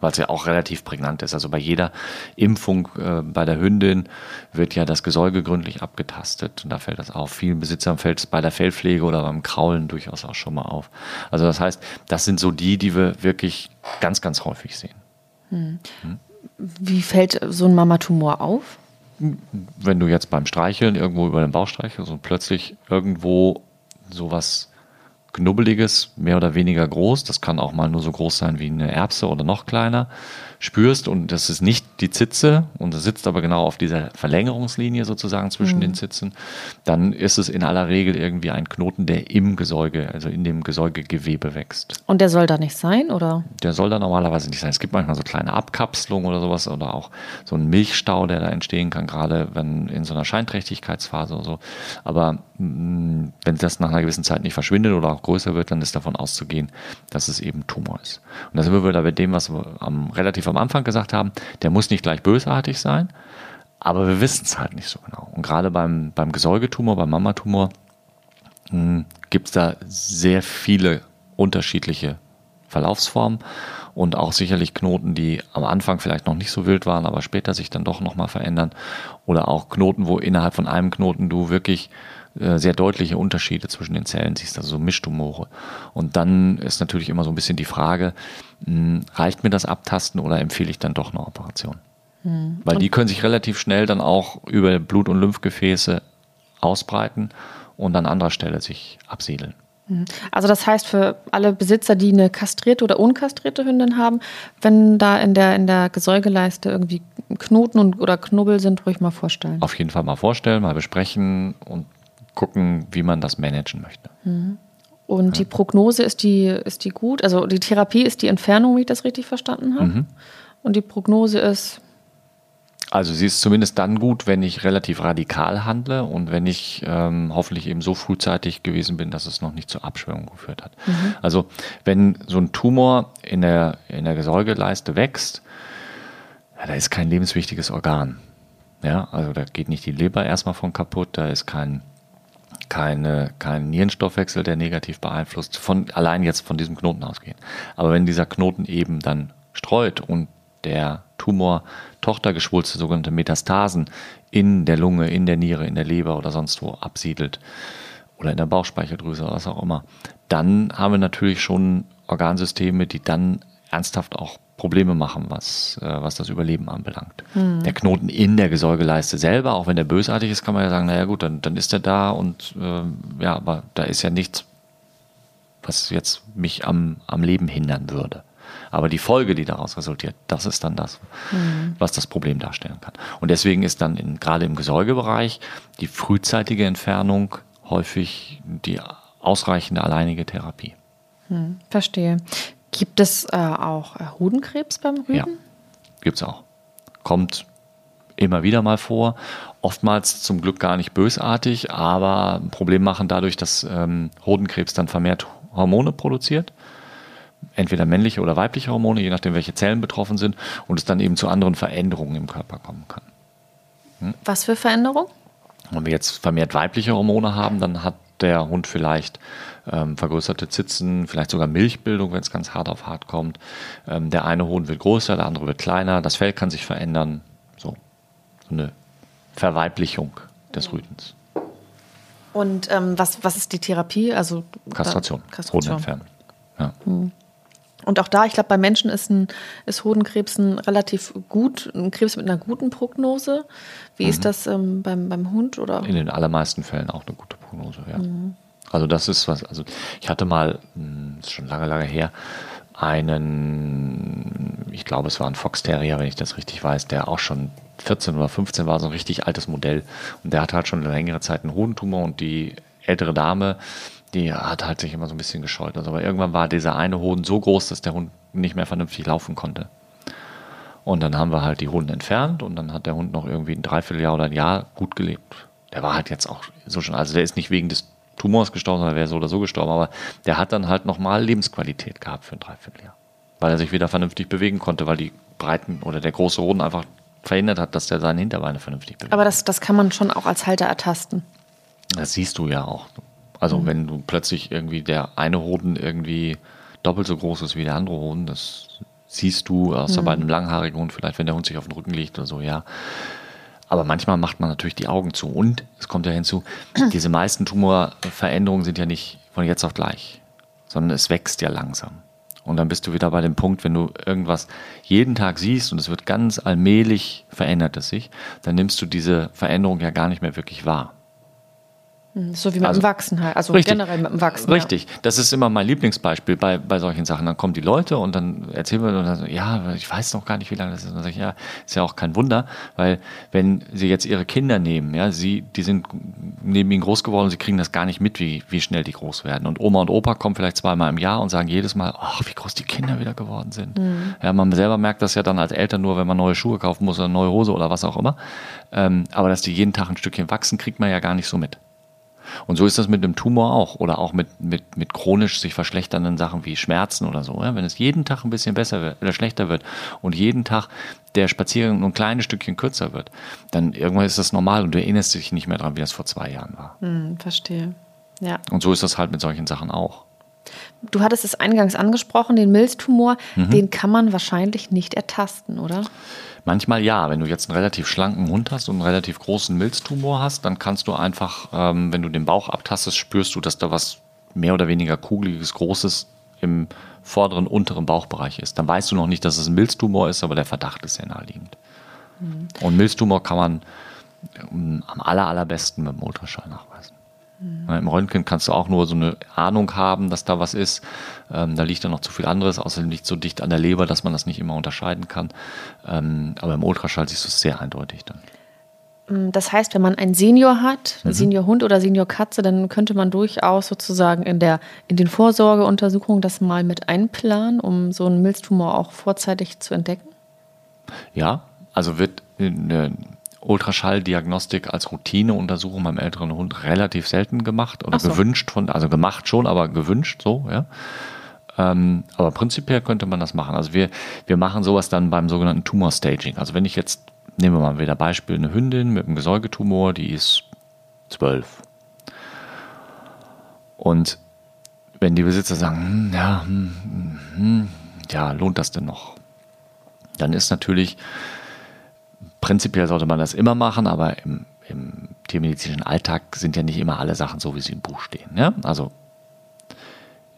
Speaker 2: weil es ja auch relativ prägnant ist. Also bei jeder Impfung äh, bei der Hündin wird ja das Gesäuge gründlich abgetastet. Und da fällt das auf. Vielen Besitzern fällt es bei der Fellpflege oder beim Kraulen durchaus auch schon mal auf. Also das heißt, das sind so die, die wir wirklich ganz, ganz häufig sehen.
Speaker 1: Hm. Hm? Wie fällt so ein Mamatumor auf?
Speaker 2: Wenn du jetzt beim Streicheln irgendwo über den Bauch streichelst und plötzlich irgendwo sowas Knubbeliges, mehr oder weniger groß, das kann auch mal nur so groß sein wie eine Erbse oder noch kleiner, spürst und das ist nicht die Zitze und es sitzt aber genau auf dieser Verlängerungslinie sozusagen zwischen mhm. den Zitzen, dann ist es in aller Regel irgendwie ein Knoten, der im Gesäuge, also in dem Gesäugegewebe wächst.
Speaker 1: Und der soll da nicht sein, oder?
Speaker 2: Der soll da normalerweise nicht sein. Es gibt manchmal so kleine Abkapselungen oder sowas oder auch so ein Milchstau, der da entstehen kann, gerade wenn in so einer Scheinträchtigkeitsphase oder so. Aber wenn das nach einer gewissen Zeit nicht verschwindet oder auch größer wird, dann ist davon auszugehen, dass es eben Tumor ist. Und da sind wir wieder bei dem, was wir am relativ am Anfang gesagt haben, der muss nicht gleich bösartig sein, aber wir wissen es halt nicht so genau. Und gerade beim, beim Gesäugetumor, beim Mamatumor, hm, gibt es da sehr viele unterschiedliche Verlaufsformen und auch sicherlich Knoten, die am Anfang vielleicht noch nicht so wild waren, aber später sich dann doch nochmal verändern. Oder auch Knoten, wo innerhalb von einem Knoten du wirklich sehr deutliche Unterschiede zwischen den Zellen siehst, also so Mischtumore. Und dann ist natürlich immer so ein bisschen die Frage, reicht mir das Abtasten oder empfehle ich dann doch eine Operation? Mhm. Weil die können sich relativ schnell dann auch über Blut- und Lymphgefäße ausbreiten und an anderer Stelle sich absiedeln.
Speaker 1: Hm. Also das heißt für alle Besitzer, die eine kastrierte oder unkastrierte Hündin haben, wenn da in der, in der Gesäugeleiste irgendwie Knoten und, oder Knubbel sind, ruhig mal vorstellen.
Speaker 2: Auf jeden Fall mal vorstellen, mal besprechen und gucken, wie man das managen möchte.
Speaker 1: Mhm. Und ja. die Prognose ist die, ist die gut? Also die Therapie ist die Entfernung, wie ich das richtig verstanden habe. Mhm. Und die Prognose ist.
Speaker 2: Also sie ist zumindest dann gut, wenn ich relativ radikal handle und wenn ich ähm, hoffentlich eben so frühzeitig gewesen bin, dass es noch nicht zur Abschwellung geführt hat. Mhm. Also wenn so ein Tumor in der, in der Gesäugeleiste wächst, ja, da ist kein lebenswichtiges Organ. Ja, also da geht nicht die Leber erstmal von kaputt, da ist kein keine, kein Nierenstoffwechsel, der negativ beeinflusst, von allein jetzt von diesem Knoten ausgehen. Aber wenn dieser Knoten eben dann streut und der Tumor Tochtergeschwulste, sogenannte Metastasen in der Lunge, in der Niere, in der Leber oder sonst wo absiedelt oder in der Bauchspeicheldrüse oder was auch immer, dann haben wir natürlich schon Organsysteme, die dann ernsthaft auch Probleme machen, was, äh, was das Überleben anbelangt. Mhm. Der Knoten in der Gesäugeleiste selber, auch wenn der bösartig ist, kann man ja sagen, naja gut, dann, dann ist er da und äh, ja, aber da ist ja nichts, was jetzt mich am, am Leben hindern würde. Aber die Folge, die daraus resultiert, das ist dann das, mhm. was das Problem darstellen kann. Und deswegen ist dann in, gerade im Gesäugebereich die frühzeitige Entfernung häufig die ausreichende alleinige Therapie.
Speaker 1: Hm, verstehe. Gibt es äh, auch äh, Hodenkrebs beim Rüden? Ja,
Speaker 2: gibt es auch. Kommt immer wieder mal vor. Oftmals zum Glück gar nicht bösartig, aber ein Problem machen dadurch, dass ähm, Hodenkrebs dann vermehrt Hormone produziert. Entweder männliche oder weibliche Hormone, je nachdem, welche Zellen betroffen sind, und es dann eben zu anderen Veränderungen im Körper kommen kann.
Speaker 1: Hm? Was für Veränderungen?
Speaker 2: Wenn wir jetzt vermehrt weibliche Hormone haben, dann hat der Hund vielleicht ähm, vergrößerte Zitzen, vielleicht sogar Milchbildung, wenn es ganz hart auf hart kommt. Ähm, der eine Hund wird größer, der andere wird kleiner, das Fell kann sich verändern. So, so eine Verweiblichung des Rüdens.
Speaker 1: Und ähm, was, was ist die Therapie? Also
Speaker 2: Kastration, Kastration. Hodenentfernung. Ja. Hm.
Speaker 1: Und auch da, ich glaube, bei Menschen ist, ein, ist Hodenkrebs ein relativ gut, ein Krebs mit einer guten Prognose. Wie mhm. ist das ähm, beim, beim Hund? Oder?
Speaker 2: In den allermeisten Fällen auch eine gute Prognose, ja. Mhm. Also das ist was, also ich hatte mal, hm, ist schon lange, lange her, einen, ich glaube es war ein Fox Terrier, wenn ich das richtig weiß, der auch schon 14 oder 15 war, so ein richtig altes Modell. Und der hatte halt schon längere Zeit einen Hodentumor und die ältere Dame, die hat halt sich immer so ein bisschen gescheut. Also, aber irgendwann war dieser eine Hoden so groß, dass der Hund nicht mehr vernünftig laufen konnte. Und dann haben wir halt die Hoden entfernt und dann hat der Hund noch irgendwie ein Dreivierteljahr oder ein Jahr gut gelebt. Der war halt jetzt auch so schon, also der ist nicht wegen des Tumors gestorben, sondern wäre so oder so gestorben. Aber der hat dann halt nochmal Lebensqualität gehabt für ein Dreivierteljahr. Weil er sich wieder vernünftig bewegen konnte, weil die Breiten oder der große Hoden einfach verhindert hat, dass der seine Hinterbeine vernünftig bewegt.
Speaker 1: Aber das, das kann man schon auch als Halter ertasten.
Speaker 2: Das siehst du ja auch. Also mhm. wenn du plötzlich irgendwie der eine Hoden irgendwie doppelt so groß ist wie der andere Hund. Das siehst du, außer bei einem langhaarigen Hund, vielleicht wenn der Hund sich auf den Rücken legt oder so, ja. Aber manchmal macht man natürlich die Augen zu. Und es kommt ja hinzu, diese meisten Tumorveränderungen sind ja nicht von jetzt auf gleich, sondern es wächst ja langsam. Und dann bist du wieder bei dem Punkt, wenn du irgendwas jeden Tag siehst und es wird ganz allmählich verändert es sich, dann nimmst du diese Veränderung ja gar nicht mehr wirklich wahr.
Speaker 1: So wie mit
Speaker 2: Also-
Speaker 1: dem Wachsen halt. Also
Speaker 2: Richtig.
Speaker 1: generell mit dem Wachsen.
Speaker 2: Richtig, das ist immer mein Lieblingsbeispiel bei, bei solchen Sachen. Dann kommen die Leute und dann erzählen wir, und dann, so, ja, ich weiß noch gar nicht, wie lange das ist. Und dann sage ich, ja, ist ja auch kein Wunder, weil wenn sie jetzt ihre Kinder nehmen, ja, sie, die sind neben ihnen groß geworden und sie kriegen das gar nicht mit, wie, wie schnell die groß werden. Und Oma und Opa kommen vielleicht zweimal im Jahr und sagen jedes Mal, ach, wie groß die Kinder wieder geworden sind. Ja, man selber merkt das ja dann als Eltern nur, wenn man neue Schuhe kaufen muss oder neue Hose oder was auch immer. Ähm, aber dass die jeden Tag ein Stückchen wachsen, kriegt man ja gar nicht so mit. Und so ist das mit einem Tumor auch oder auch mit, mit, mit chronisch sich verschlechternden Sachen wie Schmerzen oder so. Ja? Wenn es jeden Tag ein bisschen besser wird oder schlechter wird und jeden Tag der Spaziergang nur ein kleines Stückchen kürzer wird, dann irgendwann ist das normal und du erinnerst dich nicht mehr daran, wie das vor zwei Jahren war.
Speaker 1: Hm, verstehe. Ja.
Speaker 2: Und so ist das halt mit solchen Sachen auch.
Speaker 1: Du hattest es eingangs angesprochen, den Milztumor,
Speaker 2: Mhm.
Speaker 1: den kann man wahrscheinlich nicht ertasten, oder?
Speaker 2: Manchmal ja, wenn du jetzt einen relativ schlanken Hund hast und einen relativ großen Milztumor hast, dann kannst du einfach, ähm, wenn du den Bauch abtastest, spürst du, dass da was mehr oder weniger kugeliges, großes im vorderen, unteren Bauchbereich ist. Dann weißt du noch nicht, dass es ein Milztumor ist, aber der Verdacht ist sehr naheliegend. Und Milztumor kann man ähm, am aller, allerbesten mit dem Ultraschall nachweisen. Ja, Im Röntgen kannst du auch nur so eine Ahnung haben, dass da was ist. Ähm, da liegt dann noch zu viel anderes, außerdem liegt so dicht an der Leber, dass man das nicht immer unterscheiden kann. Ähm, aber im Ultraschall siehst du es sehr eindeutig dann.
Speaker 1: Hm, Das heißt, wenn man einen Senior hat,
Speaker 2: Mhm.
Speaker 1: Seniorhund oder Seniorkatze, dann könnte man durchaus sozusagen in, der, in den Vorsorgeuntersuchungen das mal mit einplanen, um so einen Milztumor auch vorzeitig zu entdecken.
Speaker 2: Ja, also wird eine Ultraschalldiagnostik als Routineuntersuchung beim älteren Hund relativ selten gemacht oder
Speaker 1: so.
Speaker 2: gewünscht von, also gemacht schon, aber gewünscht so, ja. Ähm, aber prinzipiell könnte man das machen. Also wir, wir machen sowas dann beim sogenannten Tumor Staging. Also wenn ich jetzt, nehmen wir mal wieder Beispiel, eine Hündin mit einem Gesäugetumor, die ist zwölf. Und wenn die Besitzer sagen, hm, ja, hm, hm, ja, lohnt das denn noch? Dann ist natürlich, prinzipiell sollte man das immer machen, aber im, im tiermedizinischen Alltag sind ja nicht immer alle Sachen so, wie sie im Buch stehen. Ja? Also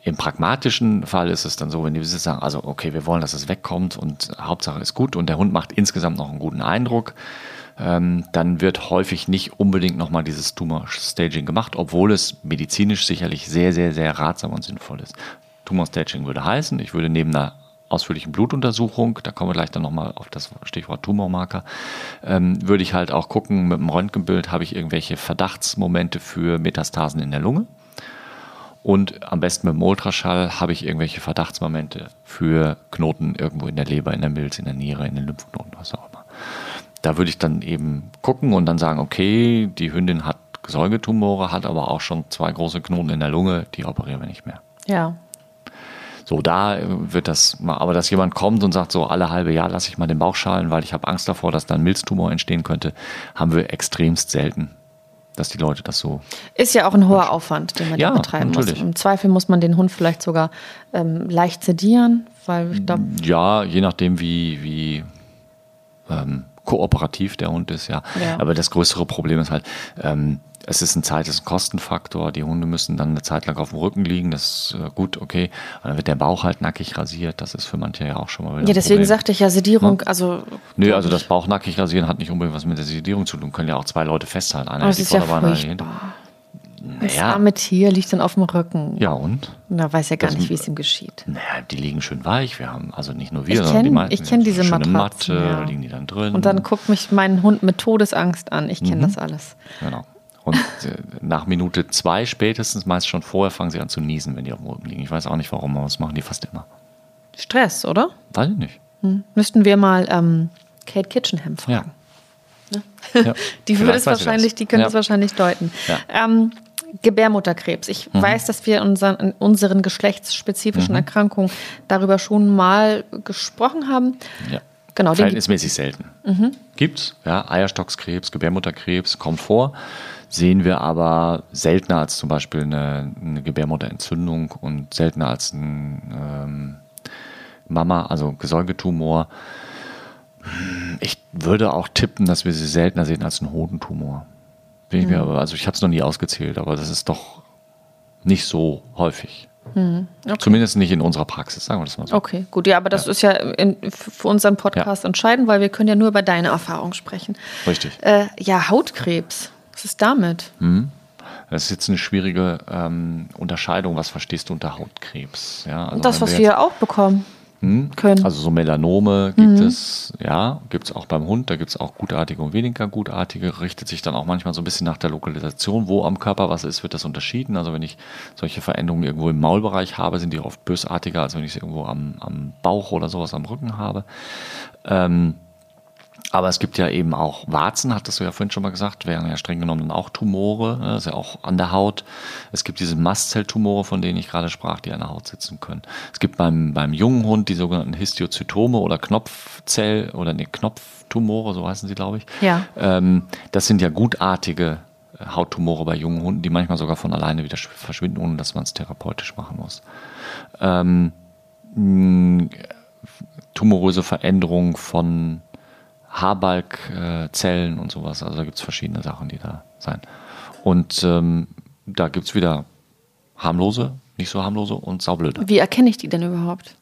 Speaker 2: im pragmatischen Fall ist es dann so, wenn die Besitzer sagen, also okay, wir wollen, dass es wegkommt und Hauptsache ist gut und der Hund macht insgesamt noch einen guten Eindruck, ähm, dann wird häufig nicht unbedingt nochmal dieses Tumor-Staging gemacht, obwohl es medizinisch sicherlich sehr, sehr, sehr ratsam und sinnvoll ist. Tumor-Staging würde heißen, ich würde neben einer ausführlichen Blutuntersuchung, da kommen wir gleich dann nochmal auf das Stichwort Tumormarker, ähm, würde ich halt auch gucken, mit dem Röntgenbild habe ich irgendwelche Verdachtsmomente für Metastasen in der Lunge. Und am besten mit dem Ultraschall habe ich irgendwelche Verdachtsmomente für Knoten irgendwo in der Leber, in der Milz, in der Niere, in den Lymphknoten, was auch immer. Da würde ich dann eben gucken und dann sagen, okay, die Hündin hat Säugetumore, hat aber auch schon zwei große Knoten in der Lunge, die operieren wir nicht mehr.
Speaker 1: Ja.
Speaker 2: So, da wird das mal, aber dass jemand kommt und sagt, so alle halbe Jahr lasse ich mal den Bauch schalen, weil ich habe Angst davor, dass da ein Milztumor entstehen könnte, haben wir extremst selten, dass die Leute das so
Speaker 1: Ist ja auch ein hoher Aufwand, den man
Speaker 2: Ja,
Speaker 1: betreiben
Speaker 2: natürlich.
Speaker 1: muss. Im Zweifel muss man den Hund vielleicht sogar ähm, leicht sedieren, weil ich glaube,
Speaker 2: Ja, je nachdem, wie, wie ähm, kooperativ der Hund ist, ja.
Speaker 1: Ja.
Speaker 2: Aber das größere Problem ist halt, ähm, es ist ein Zeit, es ist ein Kostenfaktor. Die Hunde müssen dann eine Zeit lang auf dem Rücken liegen. Das ist äh, gut, okay. Und dann wird der Bauch halt nackig rasiert. Das ist für manche ja auch schon mal
Speaker 1: ja, deswegen sagte ich ja Sedierung, also.
Speaker 2: Nö, also das Bauch nackig rasieren hat nicht unbedingt was mit der Sedierung zu tun. Können ja auch zwei Leute festhalten. Einer die
Speaker 1: ist ja
Speaker 2: Vorderbeine, einer die
Speaker 1: furchtbar.
Speaker 2: hinter.
Speaker 1: Das
Speaker 2: Naja,
Speaker 1: arme Tier liegt dann auf dem Rücken.
Speaker 2: ja und?
Speaker 1: Da weiß ja gar
Speaker 2: Das-
Speaker 1: nicht, wie es ihm geschieht.
Speaker 2: Naja, die liegen schön weich. Wir haben also nicht nur wir,
Speaker 1: Ich
Speaker 2: sondern die
Speaker 1: kenn-
Speaker 2: meisten.
Speaker 1: ich kenn diese Matratzen,
Speaker 2: Matte,
Speaker 1: ja.
Speaker 2: liegen die dann drin.
Speaker 1: Und dann guckt mich mein Hund mit Todesangst an. Ich kenne
Speaker 2: Mhm.
Speaker 1: das alles.
Speaker 2: Genau. Und äh, nach Minute zwei spätestens, meist schon vorher, fangen sie an zu niesen, wenn die auf dem Rücken liegen. Ich weiß auch nicht warum, aber das machen die fast immer.
Speaker 1: Stress, oder?
Speaker 2: Weiß ich nicht.
Speaker 1: Hm. Müssten wir mal ähm, Kate Kitchenham
Speaker 2: Ja.
Speaker 1: fragen.
Speaker 2: ja.
Speaker 1: Die würde es wahrscheinlich, die könnte
Speaker 2: ja.
Speaker 1: es wahrscheinlich deuten. Ähm, Gebärmutterkrebs. Ich
Speaker 2: Mhm.
Speaker 1: weiß, dass wir unseren, in unseren geschlechtsspezifischen
Speaker 2: Mhm.
Speaker 1: Erkrankungen darüber schon mal gesprochen haben.
Speaker 2: Ja.
Speaker 1: Genau,
Speaker 2: Verhältnismäßig selten. Gibt's, ja, Eierstockskrebs, Gebärmutterkrebs kommt vor, sehen wir aber seltener als zum Beispiel eine, eine Gebärmutterentzündung und seltener als ein ähm, Mama, also Gesäugetumor. Ich würde auch tippen, dass wir sie seltener sehen als einen Hodentumor. Bin ich mir aber, also ich habe es noch nie ausgezählt, aber das ist doch nicht so häufig. Zumindest nicht in unserer Praxis, sagen wir das mal so.
Speaker 1: Okay, gut. Ja, aber das ist ja in, für unseren Podcast entscheidend, weil wir können ja nur über deine Erfahrung sprechen.
Speaker 2: Richtig.
Speaker 1: Äh, ja, Hautkrebs. Was ist damit?
Speaker 2: Das ist jetzt eine schwierige ähm, Unterscheidung. Was verstehst du unter Hautkrebs? Ja, also
Speaker 1: das, was
Speaker 2: wir
Speaker 1: wir
Speaker 2: jetzt-
Speaker 1: auch bekommen können.
Speaker 2: Also so Melanome gibt es, ja, gibt es auch beim Hund, da gibt es auch gutartige und weniger gutartige, richtet sich dann auch manchmal so ein bisschen nach der Lokalisation, wo am Körper was ist, wird das unterschieden. Also wenn ich solche Veränderungen irgendwo im Maulbereich habe, sind die oft bösartiger, als wenn ich sie irgendwo am, am Bauch oder sowas am Rücken habe. Ähm, aber es gibt ja eben auch Warzen, hattest du ja vorhin schon mal gesagt, wären ja streng genommen dann auch Tumore, ne, das ist ja auch an der Haut. Es gibt diese Mastzelltumore, von denen ich gerade sprach, die an der Haut sitzen können. Es gibt beim, beim jungen Hund die sogenannten Histiozytome oder Knopfzell- oder nee, Knopftumore, so heißen sie, glaube ich.
Speaker 1: Ja.
Speaker 2: Ähm, das sind ja gutartige äh, Hauttumore bei jungen Hunden, die manchmal sogar von alleine wieder sch- verschwinden, ohne dass man es therapeutisch machen muss. Ähm, tumoröse Veränderung von Haarbalkzellen und sowas. Also da gibt es verschiedene Sachen, die da sein. Und ähm, da gibt es wieder harmlose, nicht so harmlose und saublöde.
Speaker 1: Wie erkenne ich die denn überhaupt?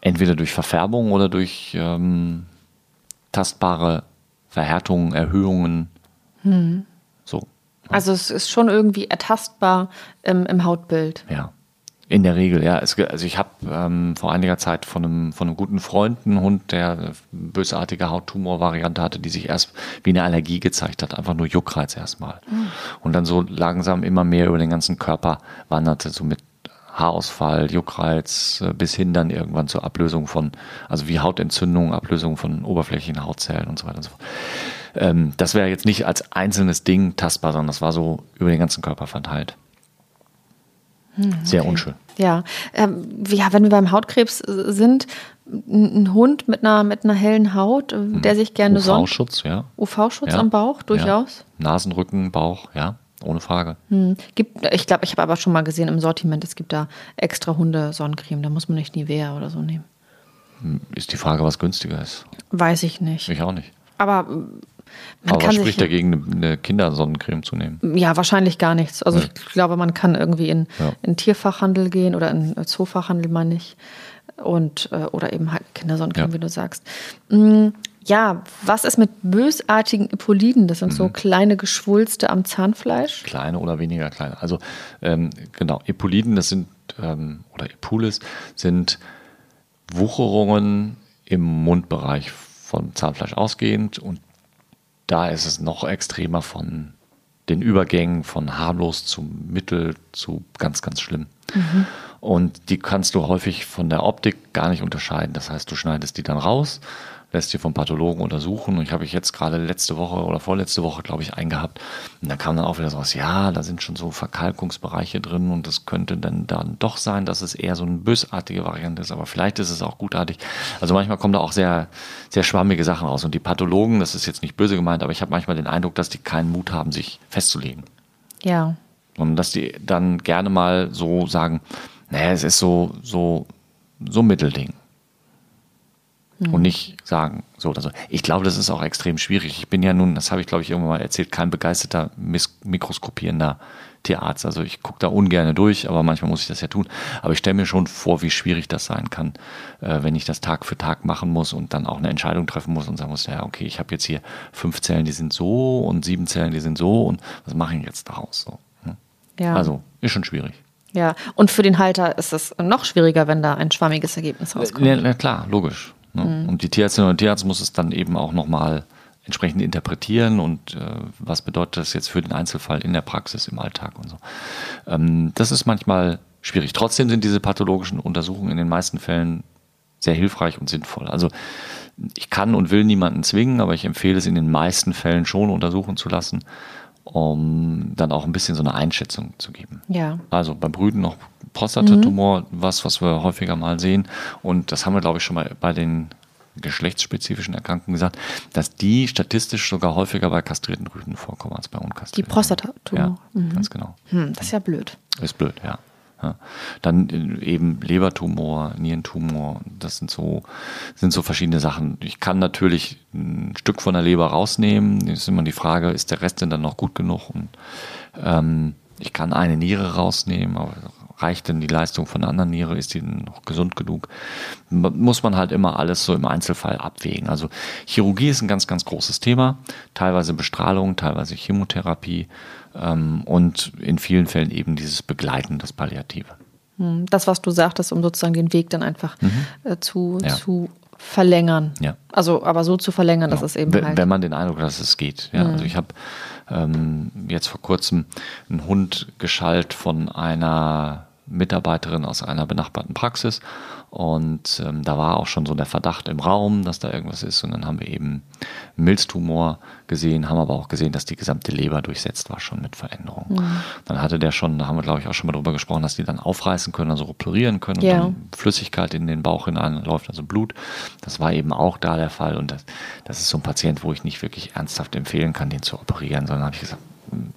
Speaker 2: Entweder durch Verfärbung oder durch ähm, tastbare Verhärtungen, Erhöhungen. So,
Speaker 1: Also es ist schon irgendwie ertastbar im, im Hautbild.
Speaker 2: ja. In der Regel, ja. Es, also ich habe ähm, vor einiger Zeit von einem, von einem guten Freund einen Hund, der eine bösartige Hauttumor-Variante hatte, die sich erst wie eine Allergie gezeigt hat. Einfach nur Juckreiz erstmal. Und dann so langsam immer mehr über den ganzen Körper wanderte, so mit Haarausfall, Juckreiz, äh, bis hin dann irgendwann zur Ablösung von, also wie Hautentzündung, Ablösung von oberflächlichen Hautzellen und so weiter und so fort. Ähm, das wäre jetzt nicht als einzelnes Ding tastbar, sondern das war so über den ganzen Körper verteilt. Sehr unschön.
Speaker 1: Ja, ähm, ja, wenn wir beim Hautkrebs äh, sind, ein Hund mit einer, mit einer hellen Haut, äh, der sich gerne sonnt.
Speaker 2: UV-Schutz, ja.
Speaker 1: UV-Schutz
Speaker 2: ja.
Speaker 1: am Bauch, durchaus.
Speaker 2: Ja. Nasenrücken, Bauch, ja, ohne Frage.
Speaker 1: Hm. Gibt, ich glaube, ich habe aber schon mal gesehen im Sortiment, es gibt da extra Hunde-Sonnencreme, da muss man nicht Nivea oder so nehmen.
Speaker 2: Ist die Frage, was günstiger ist.
Speaker 1: Weiß ich nicht.
Speaker 2: Ich auch nicht.
Speaker 1: Aber man
Speaker 2: Aber
Speaker 1: kann
Speaker 2: was spricht dagegen, eine- Kindersonnencreme zu nehmen?
Speaker 1: Ja, wahrscheinlich gar nichts. Also ich glaube, man kann irgendwie in,
Speaker 2: Ja.
Speaker 1: in Tierfachhandel gehen oder in äh, Zoofachhandel, meine ich. Und, äh, oder eben halt Kindersonnencreme,
Speaker 2: Ja.
Speaker 1: wie du sagst. Mm, Ja, was ist mit bösartigen Epoliden? Das sind
Speaker 2: Mhm.
Speaker 1: so kleine Geschwulste am Zahnfleisch.
Speaker 2: Kleine oder weniger kleine. Also ähm, genau, Epoliden, das sind, ähm, oder Epulis, sind Wucherungen im Mundbereich von Zahnfleisch ausgehend und da ist es noch extremer von den Übergängen von harmlos zu mittel zu ganz, ganz schlimm. Und die kannst du häufig von der Optik gar nicht unterscheiden. Das heißt, du schneidest die dann raus, lässt die vom Pathologen untersuchen. Und ich habe ich jetzt gerade letzte Woche oder vorletzte Woche, glaube ich, eingehabt. Und da kam dann auch wieder sowas, ja, da sind schon so Verkalkungsbereiche drin und das könnte dann, dann doch sein, dass es eher so eine bösartige Variante ist. Aber vielleicht ist es auch gutartig. Also manchmal kommen da auch sehr, sehr schwammige Sachen raus. Und die Pathologen, das ist jetzt nicht böse gemeint, aber ich habe manchmal den Eindruck, dass die keinen Mut haben, sich festzulegen.
Speaker 1: Ja.
Speaker 2: Und dass die dann gerne mal so sagen, naja, es ist so, so, so ein Mittelding. Und nicht sagen, so oder so. Ich glaube, das ist auch extrem schwierig. Ich bin ja nun, das habe ich glaube ich irgendwann mal erzählt, kein begeisterter mikroskopierender Tierarzt. Also ich gucke da ungern durch, aber manchmal muss ich das ja tun. Aber ich stelle mir schon vor, wie schwierig das sein kann, äh, wenn ich das Tag für Tag machen muss und dann auch eine Entscheidung treffen muss und sagen muss, ja, okay, ich habe jetzt hier fünf Zellen, die sind so und sieben Zellen, die sind so und was mache ich jetzt daraus? So, ne?
Speaker 1: Ja.
Speaker 2: Also ist schon schwierig.
Speaker 1: Ja. Und für den Halter ist es noch schwieriger, wenn da ein schwammiges Ergebnis rauskommt.
Speaker 2: Ja, klar, logisch. Ne? Und die Tierärztin oder Tierarzt muss es dann eben auch nochmal entsprechend interpretieren und äh, was bedeutet das jetzt für den Einzelfall in der Praxis, im Alltag und so. Ähm, das ist manchmal schwierig. Trotzdem sind diese pathologischen Untersuchungen in den meisten Fällen sehr hilfreich und sinnvoll. Also ich kann und will niemanden zwingen, aber ich empfehle es in den meisten Fällen schon untersuchen zu lassen, um dann auch ein bisschen so eine Einschätzung zu geben.
Speaker 1: Ja.
Speaker 2: Also beim Brüten noch Prostatatumor, was, was wir häufiger mal sehen. Und das haben wir, glaube ich, schon mal bei den geschlechtsspezifischen Erkrankungen gesagt, dass die statistisch sogar häufiger bei kastrierten Rüden vorkommen als bei unkastrierten.
Speaker 1: Die Prostatatumor.
Speaker 2: Ja, mhm. ganz genau.
Speaker 1: Hm, das ist ja blöd.
Speaker 2: Ist blöd, ja. ja. Dann äh, eben Lebertumor, Nierentumor, das sind so, sind so verschiedene Sachen. Ich kann natürlich ein Stück von der Leber rausnehmen. Das ist immer die Frage, ist der Rest denn dann noch gut genug? Und ähm, ich kann eine Niere rausnehmen, aber reicht denn die Leistung von einer anderen Niere? Ist die noch gesund genug? Muss man halt immer alles so im Einzelfall abwägen. Also Chirurgie ist ein ganz, ganz großes Thema. Teilweise Bestrahlung, teilweise Chemotherapie ähm, und in vielen Fällen eben dieses Begleiten, das Palliative.
Speaker 1: Hm, das, was du sagtest, um sozusagen den Weg dann einfach mhm. äh, zu, ja. zu verlängern.
Speaker 2: Ja.
Speaker 1: Also, aber so zu verlängern, dass es eben
Speaker 2: wenn,
Speaker 1: halt.
Speaker 2: Wenn man den Eindruck hat, dass es geht. Ja, mhm. also ich habe ähm, jetzt vor kurzem einen Hund geschallt von einer Mitarbeiterin aus einer benachbarten Praxis und ähm, da war auch schon so der Verdacht im Raum, dass da irgendwas ist. Und dann haben wir eben Milztumor gesehen, haben aber auch gesehen, dass die gesamte Leber durchsetzt war schon mit Veränderungen. Mhm. Dann hatte der schon, da haben wir glaube ich auch schon mal drüber gesprochen, dass die dann aufreißen können, also replorieren können und dann Flüssigkeit in den Bauch hineinläuft, also Blut. Das war eben auch da der Fall. Und das, das ist so ein Patient, wo ich nicht wirklich ernsthaft empfehlen kann, den zu operieren, sondern habe ich gesagt, hm,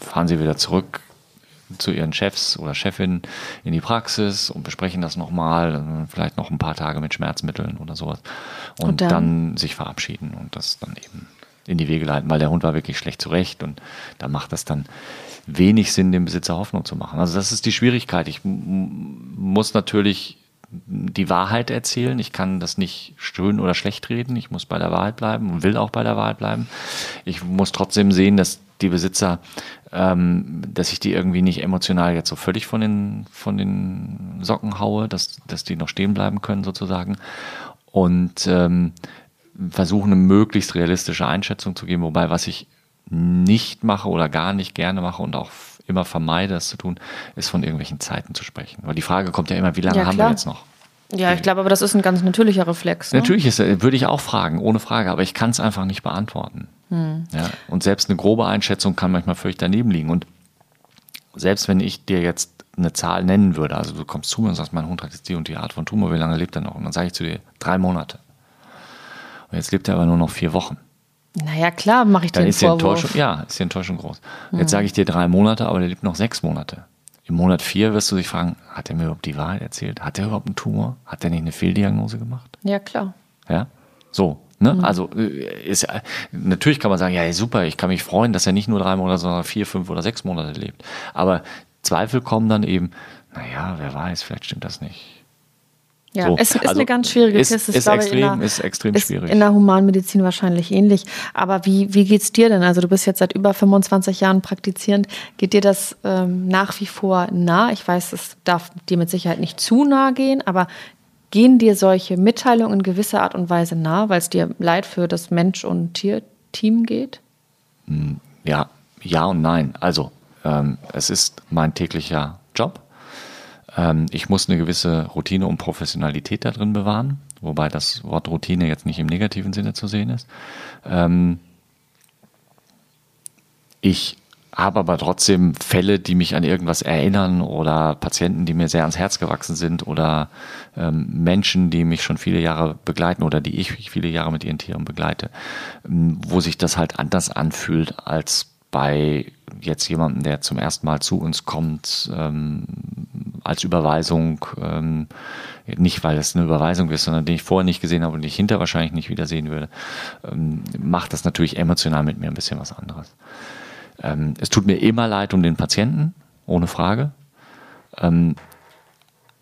Speaker 2: fahren Sie wieder zurück, zu ihren Chefs oder Chefin in die Praxis und besprechen das nochmal, vielleicht noch ein paar Tage mit Schmerzmitteln oder sowas. Und, und dann, dann, sich verabschieden und das dann eben in die Wege leiten, weil der Hund war wirklich schlecht zurecht und da macht das dann wenig Sinn, dem Besitzer Hoffnung zu machen. Also das ist die Schwierigkeit. Ich muss natürlich die Wahrheit erzählen. Ich kann das nicht schön oder schlecht reden. Ich muss bei der Wahrheit bleiben und will auch bei der Wahrheit bleiben. Ich muss trotzdem sehen, dass die Besitzer, ähm, dass ich die irgendwie nicht emotional jetzt so völlig von den, von den Socken haue, dass, dass die noch stehen bleiben können sozusagen. Und ähm, versuchen, eine möglichst realistische Einschätzung zu geben. Wobei, was ich nicht mache oder gar nicht gerne mache und auch immer vermeide, das zu tun, ist von irgendwelchen Zeiten zu sprechen. Weil die Frage kommt ja immer, wie lange ja, haben wir jetzt noch?
Speaker 1: Ja, ich glaube aber, das ist ein ganz natürlicher Reflex.
Speaker 2: Ne? Natürlich ist, würde ich auch fragen, ohne Frage, aber ich kann es einfach nicht beantworten. Hm. Ja, und selbst eine grobe Einschätzung kann manchmal völlig daneben liegen. Und selbst wenn ich dir jetzt eine Zahl nennen würde, also du kommst zu mir und sagst, mein Hund hat jetzt die und die Art von Tumor, wie lange lebt er noch? Und dann sage ich zu dir, drei Monate. Und jetzt lebt er aber nur noch vier Wochen.
Speaker 1: Naja, klar, mache ich
Speaker 2: dann
Speaker 1: den
Speaker 2: ist
Speaker 1: Vorwurf.
Speaker 2: Die Enttäuschung, ja, ist die Enttäuschung groß. Jetzt hm. sage ich dir drei Monate, aber der lebt noch sechs Monate. Im Monat vier wirst du dich fragen, hat er mir überhaupt die Wahrheit erzählt? Hat er überhaupt einen Tumor? Hat er nicht eine Fehldiagnose gemacht?
Speaker 1: Ja, klar.
Speaker 2: Ja, so. Ne? Mhm. Also äh, ist, natürlich kann man sagen, ja, super, ich kann mich freuen, dass er nicht nur drei Monate, sondern vier, fünf oder sechs Monate lebt. Aber Zweifel kommen dann eben, naja, wer weiß, vielleicht stimmt das nicht.
Speaker 1: Ja, so. es ist also eine ganz schwierige
Speaker 2: ist, Kiste. Ist, glaube, extrem, der, ist extrem ist schwierig.
Speaker 1: In der Humanmedizin wahrscheinlich ähnlich. Aber wie, wie geht es dir denn? Also du bist jetzt seit über 25 Jahren praktizierend. Geht dir das ähm, nach wie vor nah? Ich weiß, es darf dir mit Sicherheit nicht zu nah gehen, aber gehen dir solche Mitteilungen in gewisser Art und Weise nah, weil es dir leid für das Mensch- und Tierteam geht?
Speaker 2: Hm, ja, ja und nein. Also ähm, es ist mein täglicher Job ich muss eine gewisse Routine und Professionalität da drin bewahren, wobei das Wort Routine jetzt nicht im negativen Sinne zu sehen ist. Ähm, ich habe aber trotzdem Fälle, die mich an irgendwas erinnern oder Patienten, die mir sehr ans Herz gewachsen sind oder ähm, Menschen, die mich schon viele Jahre begleiten oder die ich viele Jahre mit ihren Tieren begleite, ähm, wo sich das halt anders anfühlt als bei jetzt jemandem, der zum ersten Mal zu uns kommt, ähm, als Überweisung, ähm, nicht weil es eine Überweisung ist, sondern den ich vorher nicht gesehen habe und den ich hinter wahrscheinlich nicht wiedersehen würde, ähm, macht das natürlich emotional mit mir ein bisschen was anderes. Ähm, es tut mir immer leid um den Patienten, ohne Frage. Ähm,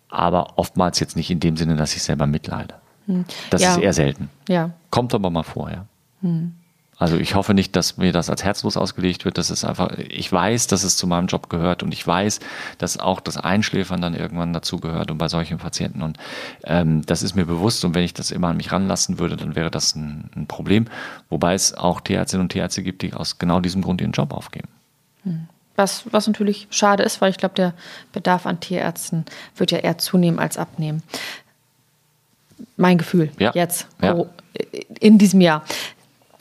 Speaker 2: aber oftmals jetzt nicht in dem Sinne, dass ich selber mitleide. Hm. Das ja. ist eher selten.
Speaker 1: Ja.
Speaker 2: Kommt aber mal vor, ja. Hm. Also ich hoffe nicht, dass mir das als herzlos ausgelegt wird. Das ist einfach, ich weiß, dass es zu meinem Job gehört und ich weiß, dass auch das Einschläfern dann irgendwann dazu gehört und bei solchen Patienten. Und ähm, das ist mir bewusst und wenn ich das immer an mich ranlassen würde, dann wäre das ein, ein Problem. Wobei es auch Tierärztinnen und Tierärzte gibt, die aus genau diesem Grund ihren Job aufgeben.
Speaker 1: Hm. Was, was natürlich schade ist, weil ich glaube, der Bedarf an Tierärzten wird ja eher zunehmen als abnehmen. Mein Gefühl
Speaker 2: ja.
Speaker 1: jetzt,
Speaker 2: ja.
Speaker 1: In diesem Jahr.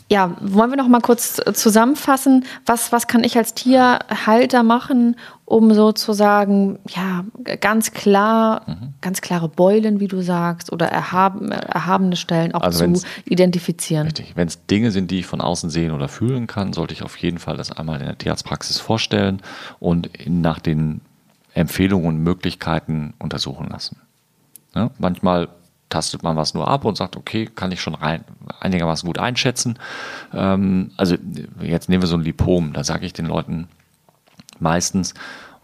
Speaker 1: Ja, wollen wir noch mal kurz zusammenfassen, was, was kann ich als Tierhalter machen, um sozusagen ja ganz klar, mhm. ganz klare Beulen, wie du sagst, oder erhaben, erhabene Stellen auch also zu identifizieren.
Speaker 2: Richtig. Wenn es Dinge sind, die ich von außen sehen oder fühlen kann, sollte ich auf jeden Fall das einmal in der Tierarztpraxis vorstellen und nach den Empfehlungen und Möglichkeiten untersuchen lassen. Ja, manchmal tastet man was nur ab und sagt, okay, kann ich schon rein, einigermaßen gut einschätzen. Ähm, also jetzt nehmen wir so ein Lipom, da sage ich den Leuten meistens,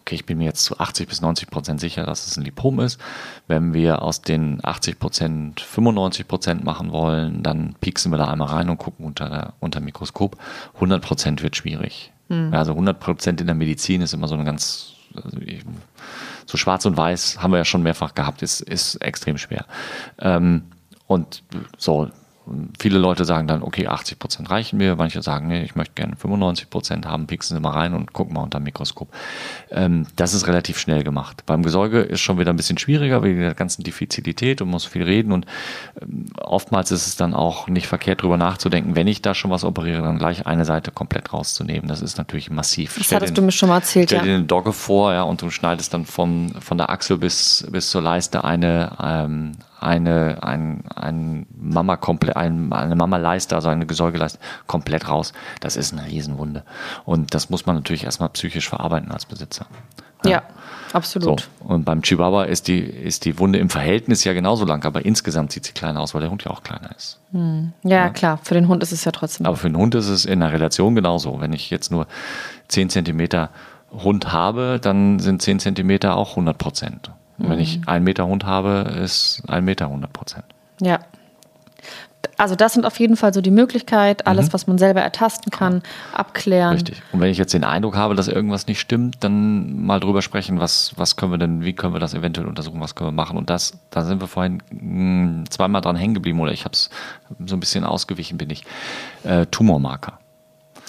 Speaker 2: okay, ich bin mir jetzt zu 80 bis 90 Prozent sicher, dass es ein Lipom ist. Wenn wir aus den 80 Prozent 95 Prozent machen wollen, dann pieksen wir da einmal rein und gucken unter, der, unter dem Mikroskop. 100 Prozent wird schwierig. Mhm. Also 100 Prozent in der Medizin ist immer so eine ganz, also so schwarz und weiß haben wir ja schon mehrfach gehabt, ist, ist extrem schwer. Ähm, und so, viele Leute sagen dann, okay, 80 Prozent reichen mir. Manche sagen, nee, ich möchte gerne 95 Prozent haben, pixen Sie mal rein und gucken mal unter dem Mikroskop. Ähm, das ist relativ schnell gemacht. Beim Gesäuge ist schon wieder ein bisschen schwieriger wegen der ganzen Diffizilität und muss viel reden und ähm, oftmals ist es dann auch nicht verkehrt, darüber nachzudenken, wenn ich da schon was operiere, dann gleich eine Seite komplett rauszunehmen. Das ist natürlich massiv.
Speaker 1: Das stell hattest den, du mir schon mal erzählt,
Speaker 2: stell ja. dir eine Dogge vor, ja, und du schneidest dann vom, von der Achsel bis, bis zur Leiste eine, ähm, eine, ein, ein Mama komplett, ein, eine Mama-Leiste, also eine Gesäugeleiste, komplett raus. Das ist eine Riesenwunde. Und das muss man natürlich erstmal psychisch verarbeiten als Besitzer.
Speaker 1: Ja, ja absolut.
Speaker 2: So. Und beim Chihuahua ist die, ist die Wunde im Verhältnis ja genauso lang, aber insgesamt sieht sie kleiner aus, weil der Hund ja auch kleiner ist.
Speaker 1: Hm. Ja, ja, klar, für den Hund ist es ja trotzdem.
Speaker 2: Aber für den Hund ist es in der Relation genauso. Wenn ich jetzt nur 10 Zentimeter Hund habe, dann sind 10 Zentimeter auch 100 Prozent. Und wenn ich mhm. einen Meter Hund habe, ist ein Meter 100 Prozent.
Speaker 1: Ja. Also das sind auf jeden Fall so die Möglichkeit, alles, mhm. was man selber ertasten kann, abklären.
Speaker 2: Richtig. Und wenn ich jetzt den Eindruck habe, dass irgendwas nicht stimmt, dann mal drüber sprechen, was, was können wir denn, wie können wir das eventuell untersuchen, was können wir machen. Und das, da sind wir vorhin mh, hm, zweimal dran hängen geblieben oder ich habe es so ein bisschen ausgewichen, bin ich. Äh, Tumormarker.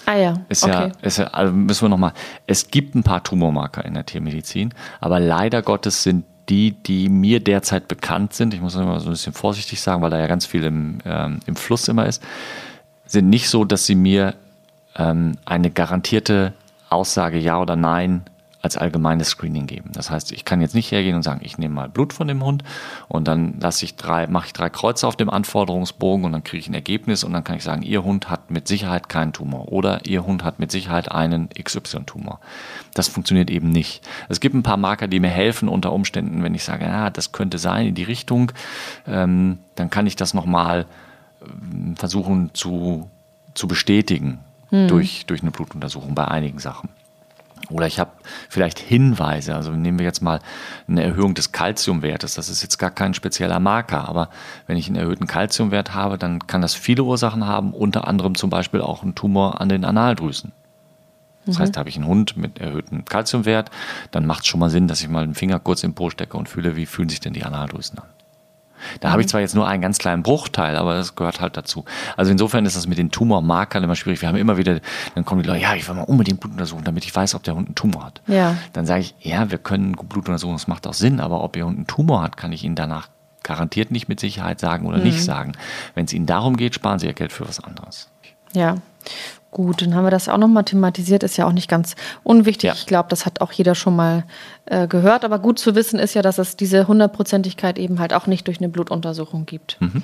Speaker 1: Ah ja.
Speaker 2: Ist okay. ja, ist ja, also müssen wir nochmal. Es gibt ein paar Tumormarker in der Tiermedizin, aber leider Gottes sind die, die mir derzeit bekannt sind, ich muss immer so ein bisschen vorsichtig sagen, weil da ja ganz viel im, ähm, im Fluss immer ist, sind nicht so, dass sie mir ähm, eine garantierte Aussage Ja oder Nein als allgemeines Screening geben. Das heißt, ich kann jetzt nicht hergehen und sagen, ich nehme mal Blut von dem Hund und dann lasse ich drei, mache ich drei Kreuze auf dem Anforderungsbogen und dann kriege ich ein Ergebnis und dann kann ich sagen, Ihr Hund hat mit Sicherheit keinen Tumor oder Ihr Hund hat mit Sicherheit einen XY-Tumor. Das funktioniert eben nicht. Es gibt ein paar Marker, die mir helfen unter Umständen, wenn ich sage, ja, das könnte sein in die Richtung, ähm, dann kann ich das nochmal ähm, versuchen zu, zu bestätigen hm. durch, durch eine Blutuntersuchung bei einigen Sachen. Oder ich habe vielleicht Hinweise, also nehmen wir jetzt mal eine Erhöhung des Kalziumwertes. Das ist jetzt gar kein spezieller Marker, aber wenn ich einen erhöhten Kalziumwert habe, dann kann das viele Ursachen haben, unter anderem zum Beispiel auch einen Tumor an den Analdrüsen. Das mhm. heißt, habe ich einen Hund mit erhöhtem Kalziumwert, dann macht es schon mal Sinn, dass ich mal den Finger kurz im Po stecke und fühle, wie fühlen sich denn die Analdrüsen an. Da mhm. habe ich mhm. zwar jetzt nur einen ganz kleinen Bruchteil, aber das gehört halt dazu. Also insofern ist das mit den Tumormarkern immer schwierig. Wir haben immer wieder, dann kommen die Leute, ja, ich will mal unbedingt Blut untersuchen, damit ich weiß, ob der Hund einen Tumor hat.
Speaker 1: Ja.
Speaker 2: Dann sage ich, ja, wir können Blut untersuchen, das macht auch Sinn, aber ob Ihr Hund einen Tumor hat, kann ich Ihnen danach garantiert nicht mit Sicherheit sagen oder mhm. nicht sagen. Wenn es Ihnen darum geht, sparen Sie Ihr Geld für was anderes.
Speaker 1: Ja. Gut, dann haben wir das auch nochmal thematisiert, ist ja auch nicht ganz unwichtig. Ja. Ich glaube, das hat auch jeder schon mal äh, gehört. Aber gut zu wissen ist ja, dass es diese Hundertprozentigkeit eben halt auch nicht durch eine Blutuntersuchung gibt. Mhm.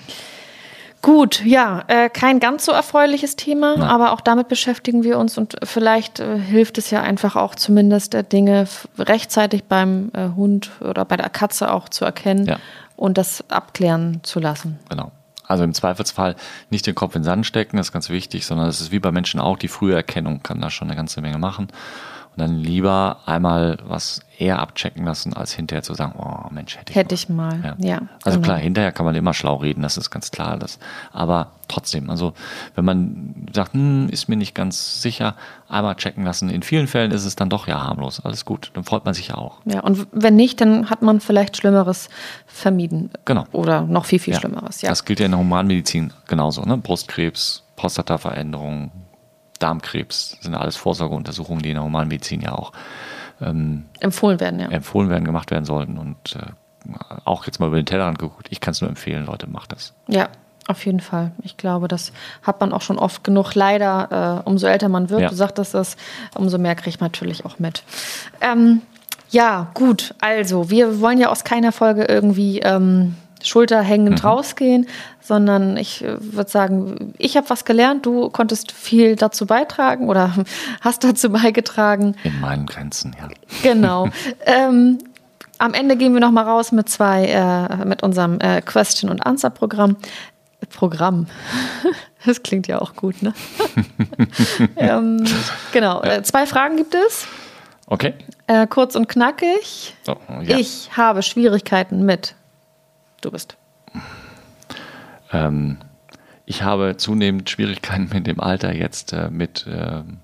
Speaker 1: Gut, ja, äh, kein ganz so erfreuliches Thema, Nein. aber auch damit beschäftigen wir uns und vielleicht äh, hilft es ja einfach auch zumindest äh, Dinge rechtzeitig beim äh, Hund oder bei der Katze auch zu erkennen ja. und das abklären zu lassen.
Speaker 2: Genau. Also im Zweifelsfall nicht den Kopf in den Sand stecken, das ist ganz wichtig, sondern es ist wie bei Menschen auch, die frühe Erkennung kann da schon eine ganze Menge machen. Und dann lieber einmal was eher abchecken lassen, als hinterher zu sagen, oh Mensch, hätte ich
Speaker 1: hätte mal. ich mal. Ja. ja
Speaker 2: also genau. klar, hinterher kann man immer schlau reden, das ist ganz klar. Das, aber trotzdem, also wenn man sagt, hm, ist mir nicht ganz sicher, einmal checken lassen. In vielen Fällen ist es dann doch ja harmlos, alles gut, dann freut man sich ja auch.
Speaker 1: Ja, und wenn nicht, dann hat man vielleicht Schlimmeres vermieden.
Speaker 2: Genau.
Speaker 1: Oder noch viel, viel ja. Schlimmeres.
Speaker 2: Ja. Das gilt ja in der Humanmedizin genauso, ne? Brustkrebs, Prostataveränderungen, Darmkrebs, das sind alles Vorsorgeuntersuchungen, die in der Humanmedizin ja auch
Speaker 1: ähm, empfohlen werden, ja.
Speaker 2: Empfohlen werden, gemacht werden sollten. Und äh, auch jetzt mal über den Tellerrand geguckt, ich kann es nur empfehlen, Leute, macht das.
Speaker 1: Ja, Auf jeden Fall. Ich glaube, das hat man auch schon oft genug. Leider, äh, umso älter man wird,
Speaker 2: Ja.
Speaker 1: du sagtest das, umso mehr kriegt man natürlich auch mit. Ähm, ja, gut. Also, wir wollen ja aus keiner Folge irgendwie ähm, schulterhängend rausgehen, sondern ich äh, würde sagen, ich habe was gelernt, du konntest viel dazu beitragen oder hast dazu beigetragen.
Speaker 2: In meinen Grenzen, ja.
Speaker 1: Genau. ähm, am Ende gehen wir noch mal raus mit zwei, äh, mit unserem äh, Question und Answer Programm. Programm. Das klingt ja auch gut, ne? ähm, genau. Äh, zwei Fragen gibt es.
Speaker 2: Okay.
Speaker 1: Äh, kurz und knackig.
Speaker 2: So, ja.
Speaker 1: Ich habe Schwierigkeiten mit. Du bist.
Speaker 2: Ähm, ich habe zunehmend Schwierigkeiten mit dem Alter jetzt äh, mit ähm,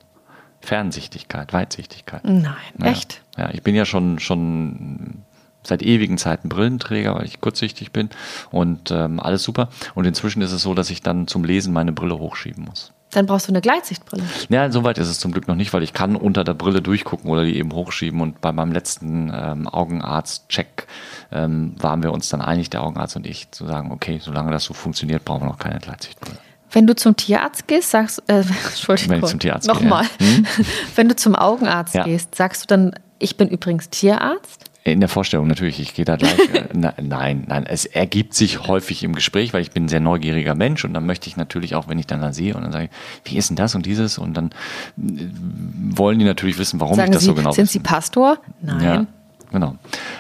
Speaker 2: Fernsichtigkeit, Weitsichtigkeit.
Speaker 1: Nein,
Speaker 2: Ja.
Speaker 1: echt?
Speaker 2: Ja, ich bin ja schon, schon seit ewigen Zeiten Brillenträger, weil ich kurzsichtig bin und ähm, alles super. Und inzwischen ist es so, dass ich dann zum Lesen meine Brille hochschieben muss.
Speaker 1: Dann brauchst du eine Gleitsichtbrille.
Speaker 2: Ja, soweit ist es zum Glück noch nicht, weil ich kann unter der Brille durchgucken oder die eben hochschieben. Und bei meinem letzten ähm, Augenarzt-Check ähm, waren wir uns dann einig, der Augenarzt und ich, zu sagen, okay, solange das so funktioniert, brauchen wir noch keine Gleitsichtbrille.
Speaker 1: Wenn du zum Tierarzt gehst, sagst äh, Entschuldigung.
Speaker 2: Wenn ich zum Tierarzt gehe,
Speaker 1: Nochmal. Wenn du zum Augenarzt
Speaker 2: Ja.
Speaker 1: gehst, sagst du dann, ich bin übrigens Tierarzt?
Speaker 2: In der Vorstellung natürlich, ich gehe da gleich. äh, na, nein, nein, es ergibt sich häufig im Gespräch, weil ich bin ein sehr neugieriger Mensch und dann möchte ich natürlich auch, wenn ich dann da sehe und dann sage ich, wie ist denn das und dieses und dann äh, wollen die natürlich wissen, warum
Speaker 1: Sagen
Speaker 2: ich das
Speaker 1: Sie,
Speaker 2: so genau
Speaker 1: sind
Speaker 2: wissen.
Speaker 1: Sie Pastor? Nein.
Speaker 2: Ja, genau.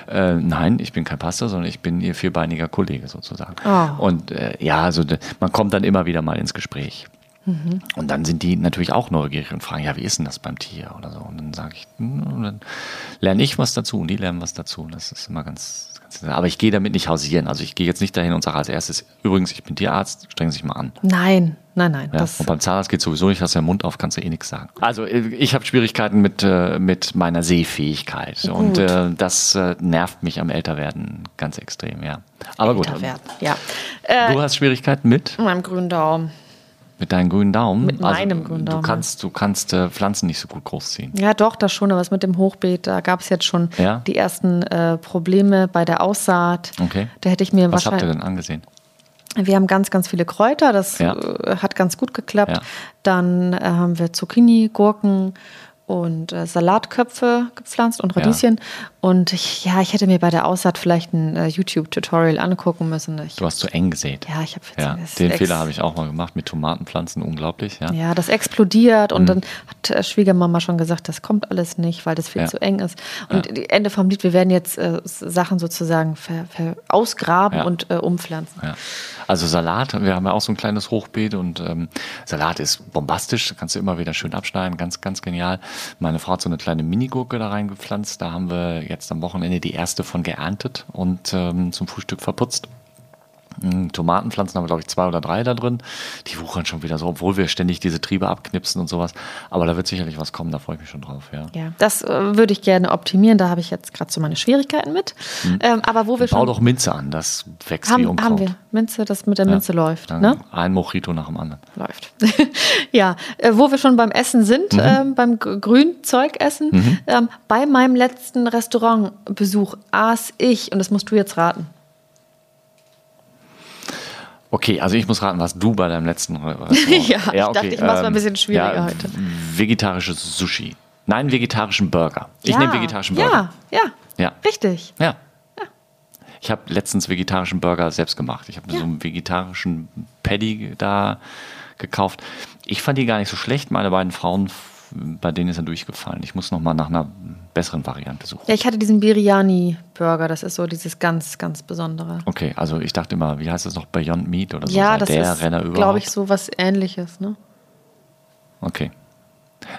Speaker 2: Äh, nein, ich bin kein Pastor, sondern ich bin ihr vierbeiniger Kollege sozusagen.
Speaker 1: Oh.
Speaker 2: Und äh, ja, also man kommt dann immer wieder mal ins Gespräch.
Speaker 1: Mhm.
Speaker 2: Und dann sind die natürlich auch neugierig und fragen, ja, wie ist denn das beim Tier oder so. Und dann sage ich, hm, und dann lerne ich was dazu und die lernen was dazu. Das ist immer ganz, ganz aber ich gehe damit nicht hausieren. Also ich gehe jetzt nicht dahin und sage als erstes, übrigens, ich bin Tierarzt, strengen Sie sich mal an.
Speaker 1: Nein, nein, nein.
Speaker 2: Ja,
Speaker 1: Das,
Speaker 2: und beim Zahnarzt geht sowieso nicht, hast ja den Mund auf, kannst du eh nichts sagen. Also äh, ich habe Schwierigkeiten mit, äh, mit meiner Sehfähigkeit und
Speaker 1: Gut.
Speaker 2: äh, das äh, nervt mich am Älterwerden ganz extrem, ja. Aber gut,
Speaker 1: älter werden. Ja. Äh,
Speaker 2: du hast Schwierigkeiten mit,
Speaker 1: mit meinem grünen Daumen.
Speaker 2: Mit deinen grünen Daumen.
Speaker 1: Mit meinem grünen
Speaker 2: Du
Speaker 1: Daumen.
Speaker 2: kannst, du kannst äh, Pflanzen nicht so gut großziehen.
Speaker 1: Ja, doch, das schon, aber es mit dem Hochbeet, da gab es jetzt schon
Speaker 2: Ja?
Speaker 1: die ersten äh, Probleme bei der Aussaat.
Speaker 2: Okay.
Speaker 1: Da hätte ich mir
Speaker 2: Was habt ihr denn angesehen?
Speaker 1: Wir haben ganz, ganz viele Kräuter, das
Speaker 2: Ja.
Speaker 1: äh, hat ganz gut geklappt.
Speaker 2: Ja.
Speaker 1: Dann äh, haben wir Zucchini, Gurken und äh, Salatköpfe gepflanzt und Radieschen. Und ich, ja, ich hätte mir bei der Aussaat vielleicht ein äh, YouTube-Tutorial angucken müssen. Ich,
Speaker 2: Du hast zu eng gesät.
Speaker 1: ja, ich habe
Speaker 2: Ja, den Fehler habe ich auch mal gemacht mit Tomatenpflanzen, unglaublich. Ja.
Speaker 1: Ja, das explodiert
Speaker 2: Mhm.
Speaker 1: und dann hat äh, Schwiegermama schon gesagt, das kommt alles nicht, weil das viel
Speaker 2: Ja.
Speaker 1: zu eng ist. Und die Ende vom Lied, wir werden jetzt äh, Sachen sozusagen ver, ver ausgraben
Speaker 2: Ja.
Speaker 1: und äh, umpflanzen.
Speaker 2: Ja. Also Salat, wir haben ja auch so ein kleines Hochbeet und ähm, Salat ist bombastisch, kannst du immer wieder schön abschneiden, ganz, ganz genial. Meine Frau hat so eine kleine Minigurke da reingepflanzt, da haben wir jetzt am Wochenende die erste von geerntet und ähm, zum Frühstück verputzt. Mm, Tomatenpflanzen haben wir, glaube ich, zwei oder drei da drin. Die wuchern schon wieder so, obwohl wir ständig diese Triebe abknipsen und sowas. Aber da wird sicherlich was kommen, da freue ich mich schon drauf, ja.
Speaker 1: Ja, das äh, würde ich gerne optimieren. Da habe ich jetzt gerade so meine Schwierigkeiten mit. Ähm, aber wo wir
Speaker 2: Mhm. Bau
Speaker 1: schon
Speaker 2: doch Minze an, das wächst wie
Speaker 1: haben,
Speaker 2: Unkraut.
Speaker 1: haben wir Minze, das mit der Minze läuft,
Speaker 2: Dann
Speaker 1: ne?
Speaker 2: Ein Mojito nach dem anderen.
Speaker 1: Läuft. ja, äh, wo wir schon beim Essen sind,
Speaker 2: Mhm.
Speaker 1: ähm, beim G- Grünzeug essen, ähm, bei meinem letzten Restaurantbesuch aß ich, und das musst du jetzt raten.
Speaker 2: Okay, also ich muss raten, was du bei deinem letzten Restaurant.
Speaker 1: Ja, ich dachte, ich mach's mal ein bisschen schwieriger heute.
Speaker 2: Vegetarisches Sushi. Nein, vegetarischen Burger. Ich
Speaker 1: ja,
Speaker 2: nehme vegetarischen Burger.
Speaker 1: Ja, ja,
Speaker 2: Ja.
Speaker 1: richtig.
Speaker 2: Ja. Ich habe letztens vegetarischen Burger selbst gemacht. Ich habe
Speaker 1: Ja.
Speaker 2: so einen vegetarischen Paddy da gekauft. Ich fand die gar nicht so schlecht. Meine beiden Frauen, bei denen ist er durchgefallen. Ich muss noch mal nach einer besseren Variante suchen.
Speaker 1: Ja, ich hatte diesen Biryani-Burger, das ist so dieses ganz, ganz Besondere.
Speaker 2: Okay, also ich dachte immer, wie heißt das noch, Beyond Meat oder so?
Speaker 1: ja, das
Speaker 2: der
Speaker 1: ist,
Speaker 2: Renner überhaupt.
Speaker 1: glaube ich, so was ähnliches, ne?
Speaker 2: Okay.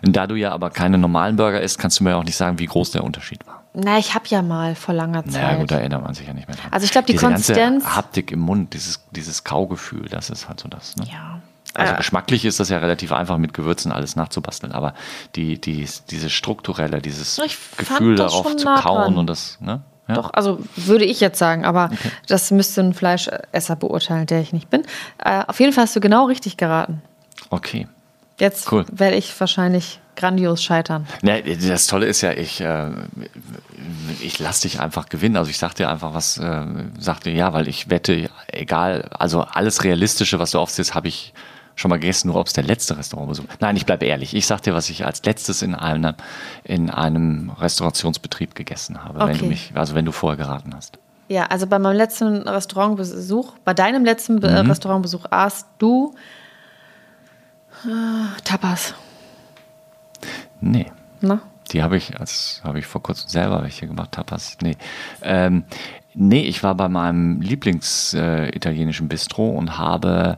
Speaker 2: Und da du ja aber keine normalen Burger isst, kannst du mir auch nicht sagen, wie groß der Unterschied war.
Speaker 1: Na, ich habe ja mal vor langer Zeit.
Speaker 2: Na gut, da erinnert man sich ja nicht mehr dran.
Speaker 1: Also ich glaub, die
Speaker 2: Diese
Speaker 1: Konsistenz-
Speaker 2: Ganze Haptik im Mund, dieses, dieses Kaugefühl, das ist halt so das. Ne?
Speaker 1: ja.
Speaker 2: Also
Speaker 1: Äh,
Speaker 2: geschmacklich ist das ja relativ einfach mit Gewürzen alles nachzubasteln, aber die, die, dieses strukturelle, dieses
Speaker 1: Ich
Speaker 2: Gefühl darauf zu
Speaker 1: nah
Speaker 2: kauen
Speaker 1: dran.
Speaker 2: und das, ne? Ja?
Speaker 1: Doch, also würde ich jetzt sagen, aber das müsste ein Fleischesser beurteilen, der ich nicht bin. Äh, auf jeden Fall hast du genau richtig geraten.
Speaker 2: Okay.
Speaker 1: Jetzt
Speaker 2: Cool.
Speaker 1: werde ich wahrscheinlich grandios scheitern.
Speaker 2: Ne, das Tolle ist ja, ich, äh, ich lasse dich einfach gewinnen. Also ich sag dir einfach was, äh, sag dir ja, weil ich wette egal, also alles Realistische, was du aufsiehst, habe ich schon mal gegessen, nur ob es der letzte Restaurantbesuch. Nein, ich bleibe ehrlich. Ich sag dir, was ich als letztes in einem, in einem Restaurationsbetrieb gegessen habe, wenn du
Speaker 1: Okay.
Speaker 2: mich, also wenn du vorher geraten hast.
Speaker 1: Ja, also bei meinem letzten Restaurantbesuch, bei deinem letzten Be-
Speaker 2: Mhm.
Speaker 1: Restaurantbesuch aßt du äh, Tapas.
Speaker 2: Nee.
Speaker 1: Ne?
Speaker 2: Die habe ich, als habe ich vor kurzem selber welche gemacht, Tapas. Nee. Ähm, nee, ich war bei meinem Lieblings-italienischen äh, Bistro und habe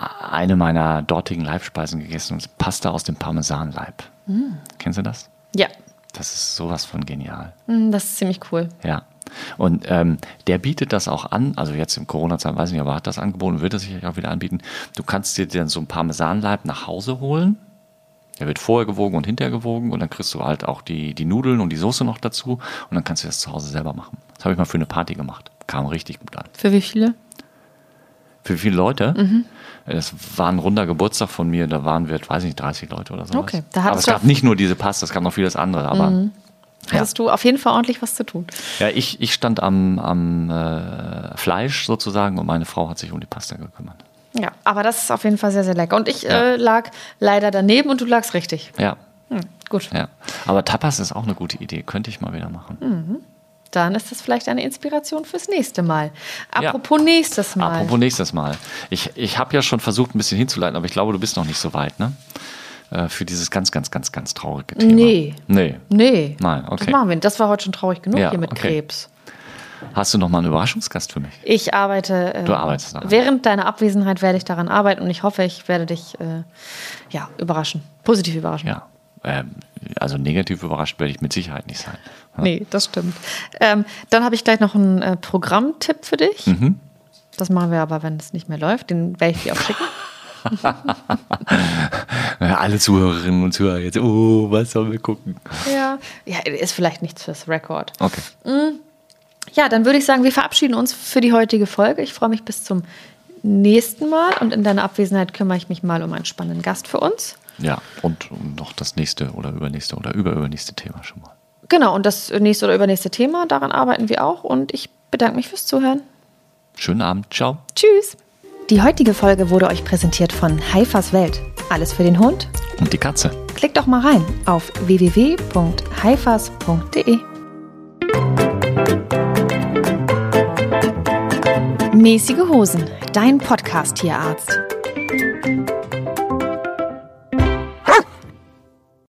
Speaker 2: eine meiner dortigen Leibspeisen gegessen und Pasta aus dem Parmesanleib. Kennst du das?
Speaker 1: Ja,
Speaker 2: Das ist sowas von genial.
Speaker 1: Mm, das ist ziemlich cool.
Speaker 2: Ja. Und ähm, der bietet das auch an, also jetzt im Corona-Zeit weiß ich nicht, aber hat das angeboten, wird es sicherlich auch wieder anbieten. Du kannst dir dann so einen Parmesanleib nach Hause holen. Der wird vorher gewogen und hinterher gewogen und dann kriegst du halt auch die, die Nudeln und die Soße noch dazu und dann kannst du das zu Hause selber machen. Das habe ich mal für eine Party gemacht. Kam richtig gut an.
Speaker 1: Für wie viele?
Speaker 2: Für viele Leute?
Speaker 1: Mhm.
Speaker 2: Das war ein runder Geburtstag von mir, da waren wir, weiß nicht, 30 Leute oder so.
Speaker 1: Okay, da
Speaker 2: aber es gab nicht nur diese Pasta, es gab noch vieles andere, aber Ja.
Speaker 1: Hattest du auf jeden Fall ordentlich was zu tun.
Speaker 2: Ja, ich, ich stand am, am äh, Fleisch sozusagen und meine Frau hat sich um die Pasta gekümmert.
Speaker 1: Ja, aber das ist auf jeden Fall sehr, sehr lecker. Und ich äh, lag leider daneben und du lagst richtig.
Speaker 2: Ja,
Speaker 1: Hm, gut,
Speaker 2: ja. Aber Tapas ist auch eine gute Idee, könnte ich mal wieder machen.
Speaker 1: Dann ist das vielleicht eine Inspiration fürs nächste Mal. Apropos nächstes Mal.
Speaker 2: Apropos nächstes Mal. Ich, ich habe ja schon versucht, ein bisschen hinzuleiten, aber ich glaube, du bist noch nicht so weit, ne? Äh, Für dieses ganz, ganz, ganz, ganz traurige Thema.
Speaker 1: Nee.
Speaker 2: Nee.
Speaker 1: Nee,
Speaker 2: Nein,
Speaker 1: das
Speaker 2: okay.
Speaker 1: machen wir. Das war heute schon traurig genug
Speaker 2: Ja,
Speaker 1: hier mit
Speaker 2: okay.
Speaker 1: Krebs.
Speaker 2: Hast du noch mal einen Überraschungsgast für mich?
Speaker 1: Ich arbeite. Äh,
Speaker 2: Du arbeitest daran.
Speaker 1: Während deiner Abwesenheit werde ich daran arbeiten und ich hoffe, ich werde dich äh, ja, überraschen. Positiv überraschen.
Speaker 2: Ja. Ähm, also negativ überrascht werde ich mit Sicherheit nicht sein.
Speaker 1: Nee, das stimmt. Ähm, dann habe ich gleich noch einen äh, Programmtipp für dich.
Speaker 2: Mhm.
Speaker 1: Das machen wir aber, wenn es nicht mehr läuft. Den werde ich dir auch schicken.
Speaker 2: Alle Zuhörerinnen und Zuhörer jetzt, oh, was sollen wir gucken?
Speaker 1: ja. Ja, ist vielleicht nichts fürs Rekord.
Speaker 2: Okay.
Speaker 1: Ja, dann würde ich sagen, wir verabschieden uns für die heutige Folge. Ich freue mich bis zum nächsten Mal und in deiner Abwesenheit kümmere ich mich mal um einen spannenden Gast für uns.
Speaker 2: Ja, und um noch das nächste oder übernächste oder überübernächste Thema schon mal.
Speaker 1: Genau, und das nächste oder übernächste Thema, daran arbeiten wir auch und ich bedanke mich fürs Zuhören.
Speaker 2: Schönen Abend, ciao.
Speaker 1: Tschüss. Die heutige Folge wurde euch präsentiert von Haifas Welt. Alles für den Hund?
Speaker 2: Und die Katze.
Speaker 1: Klickt doch mal rein auf www.haifas.de. Mäßige Hosen, dein Podcast-Tierarzt.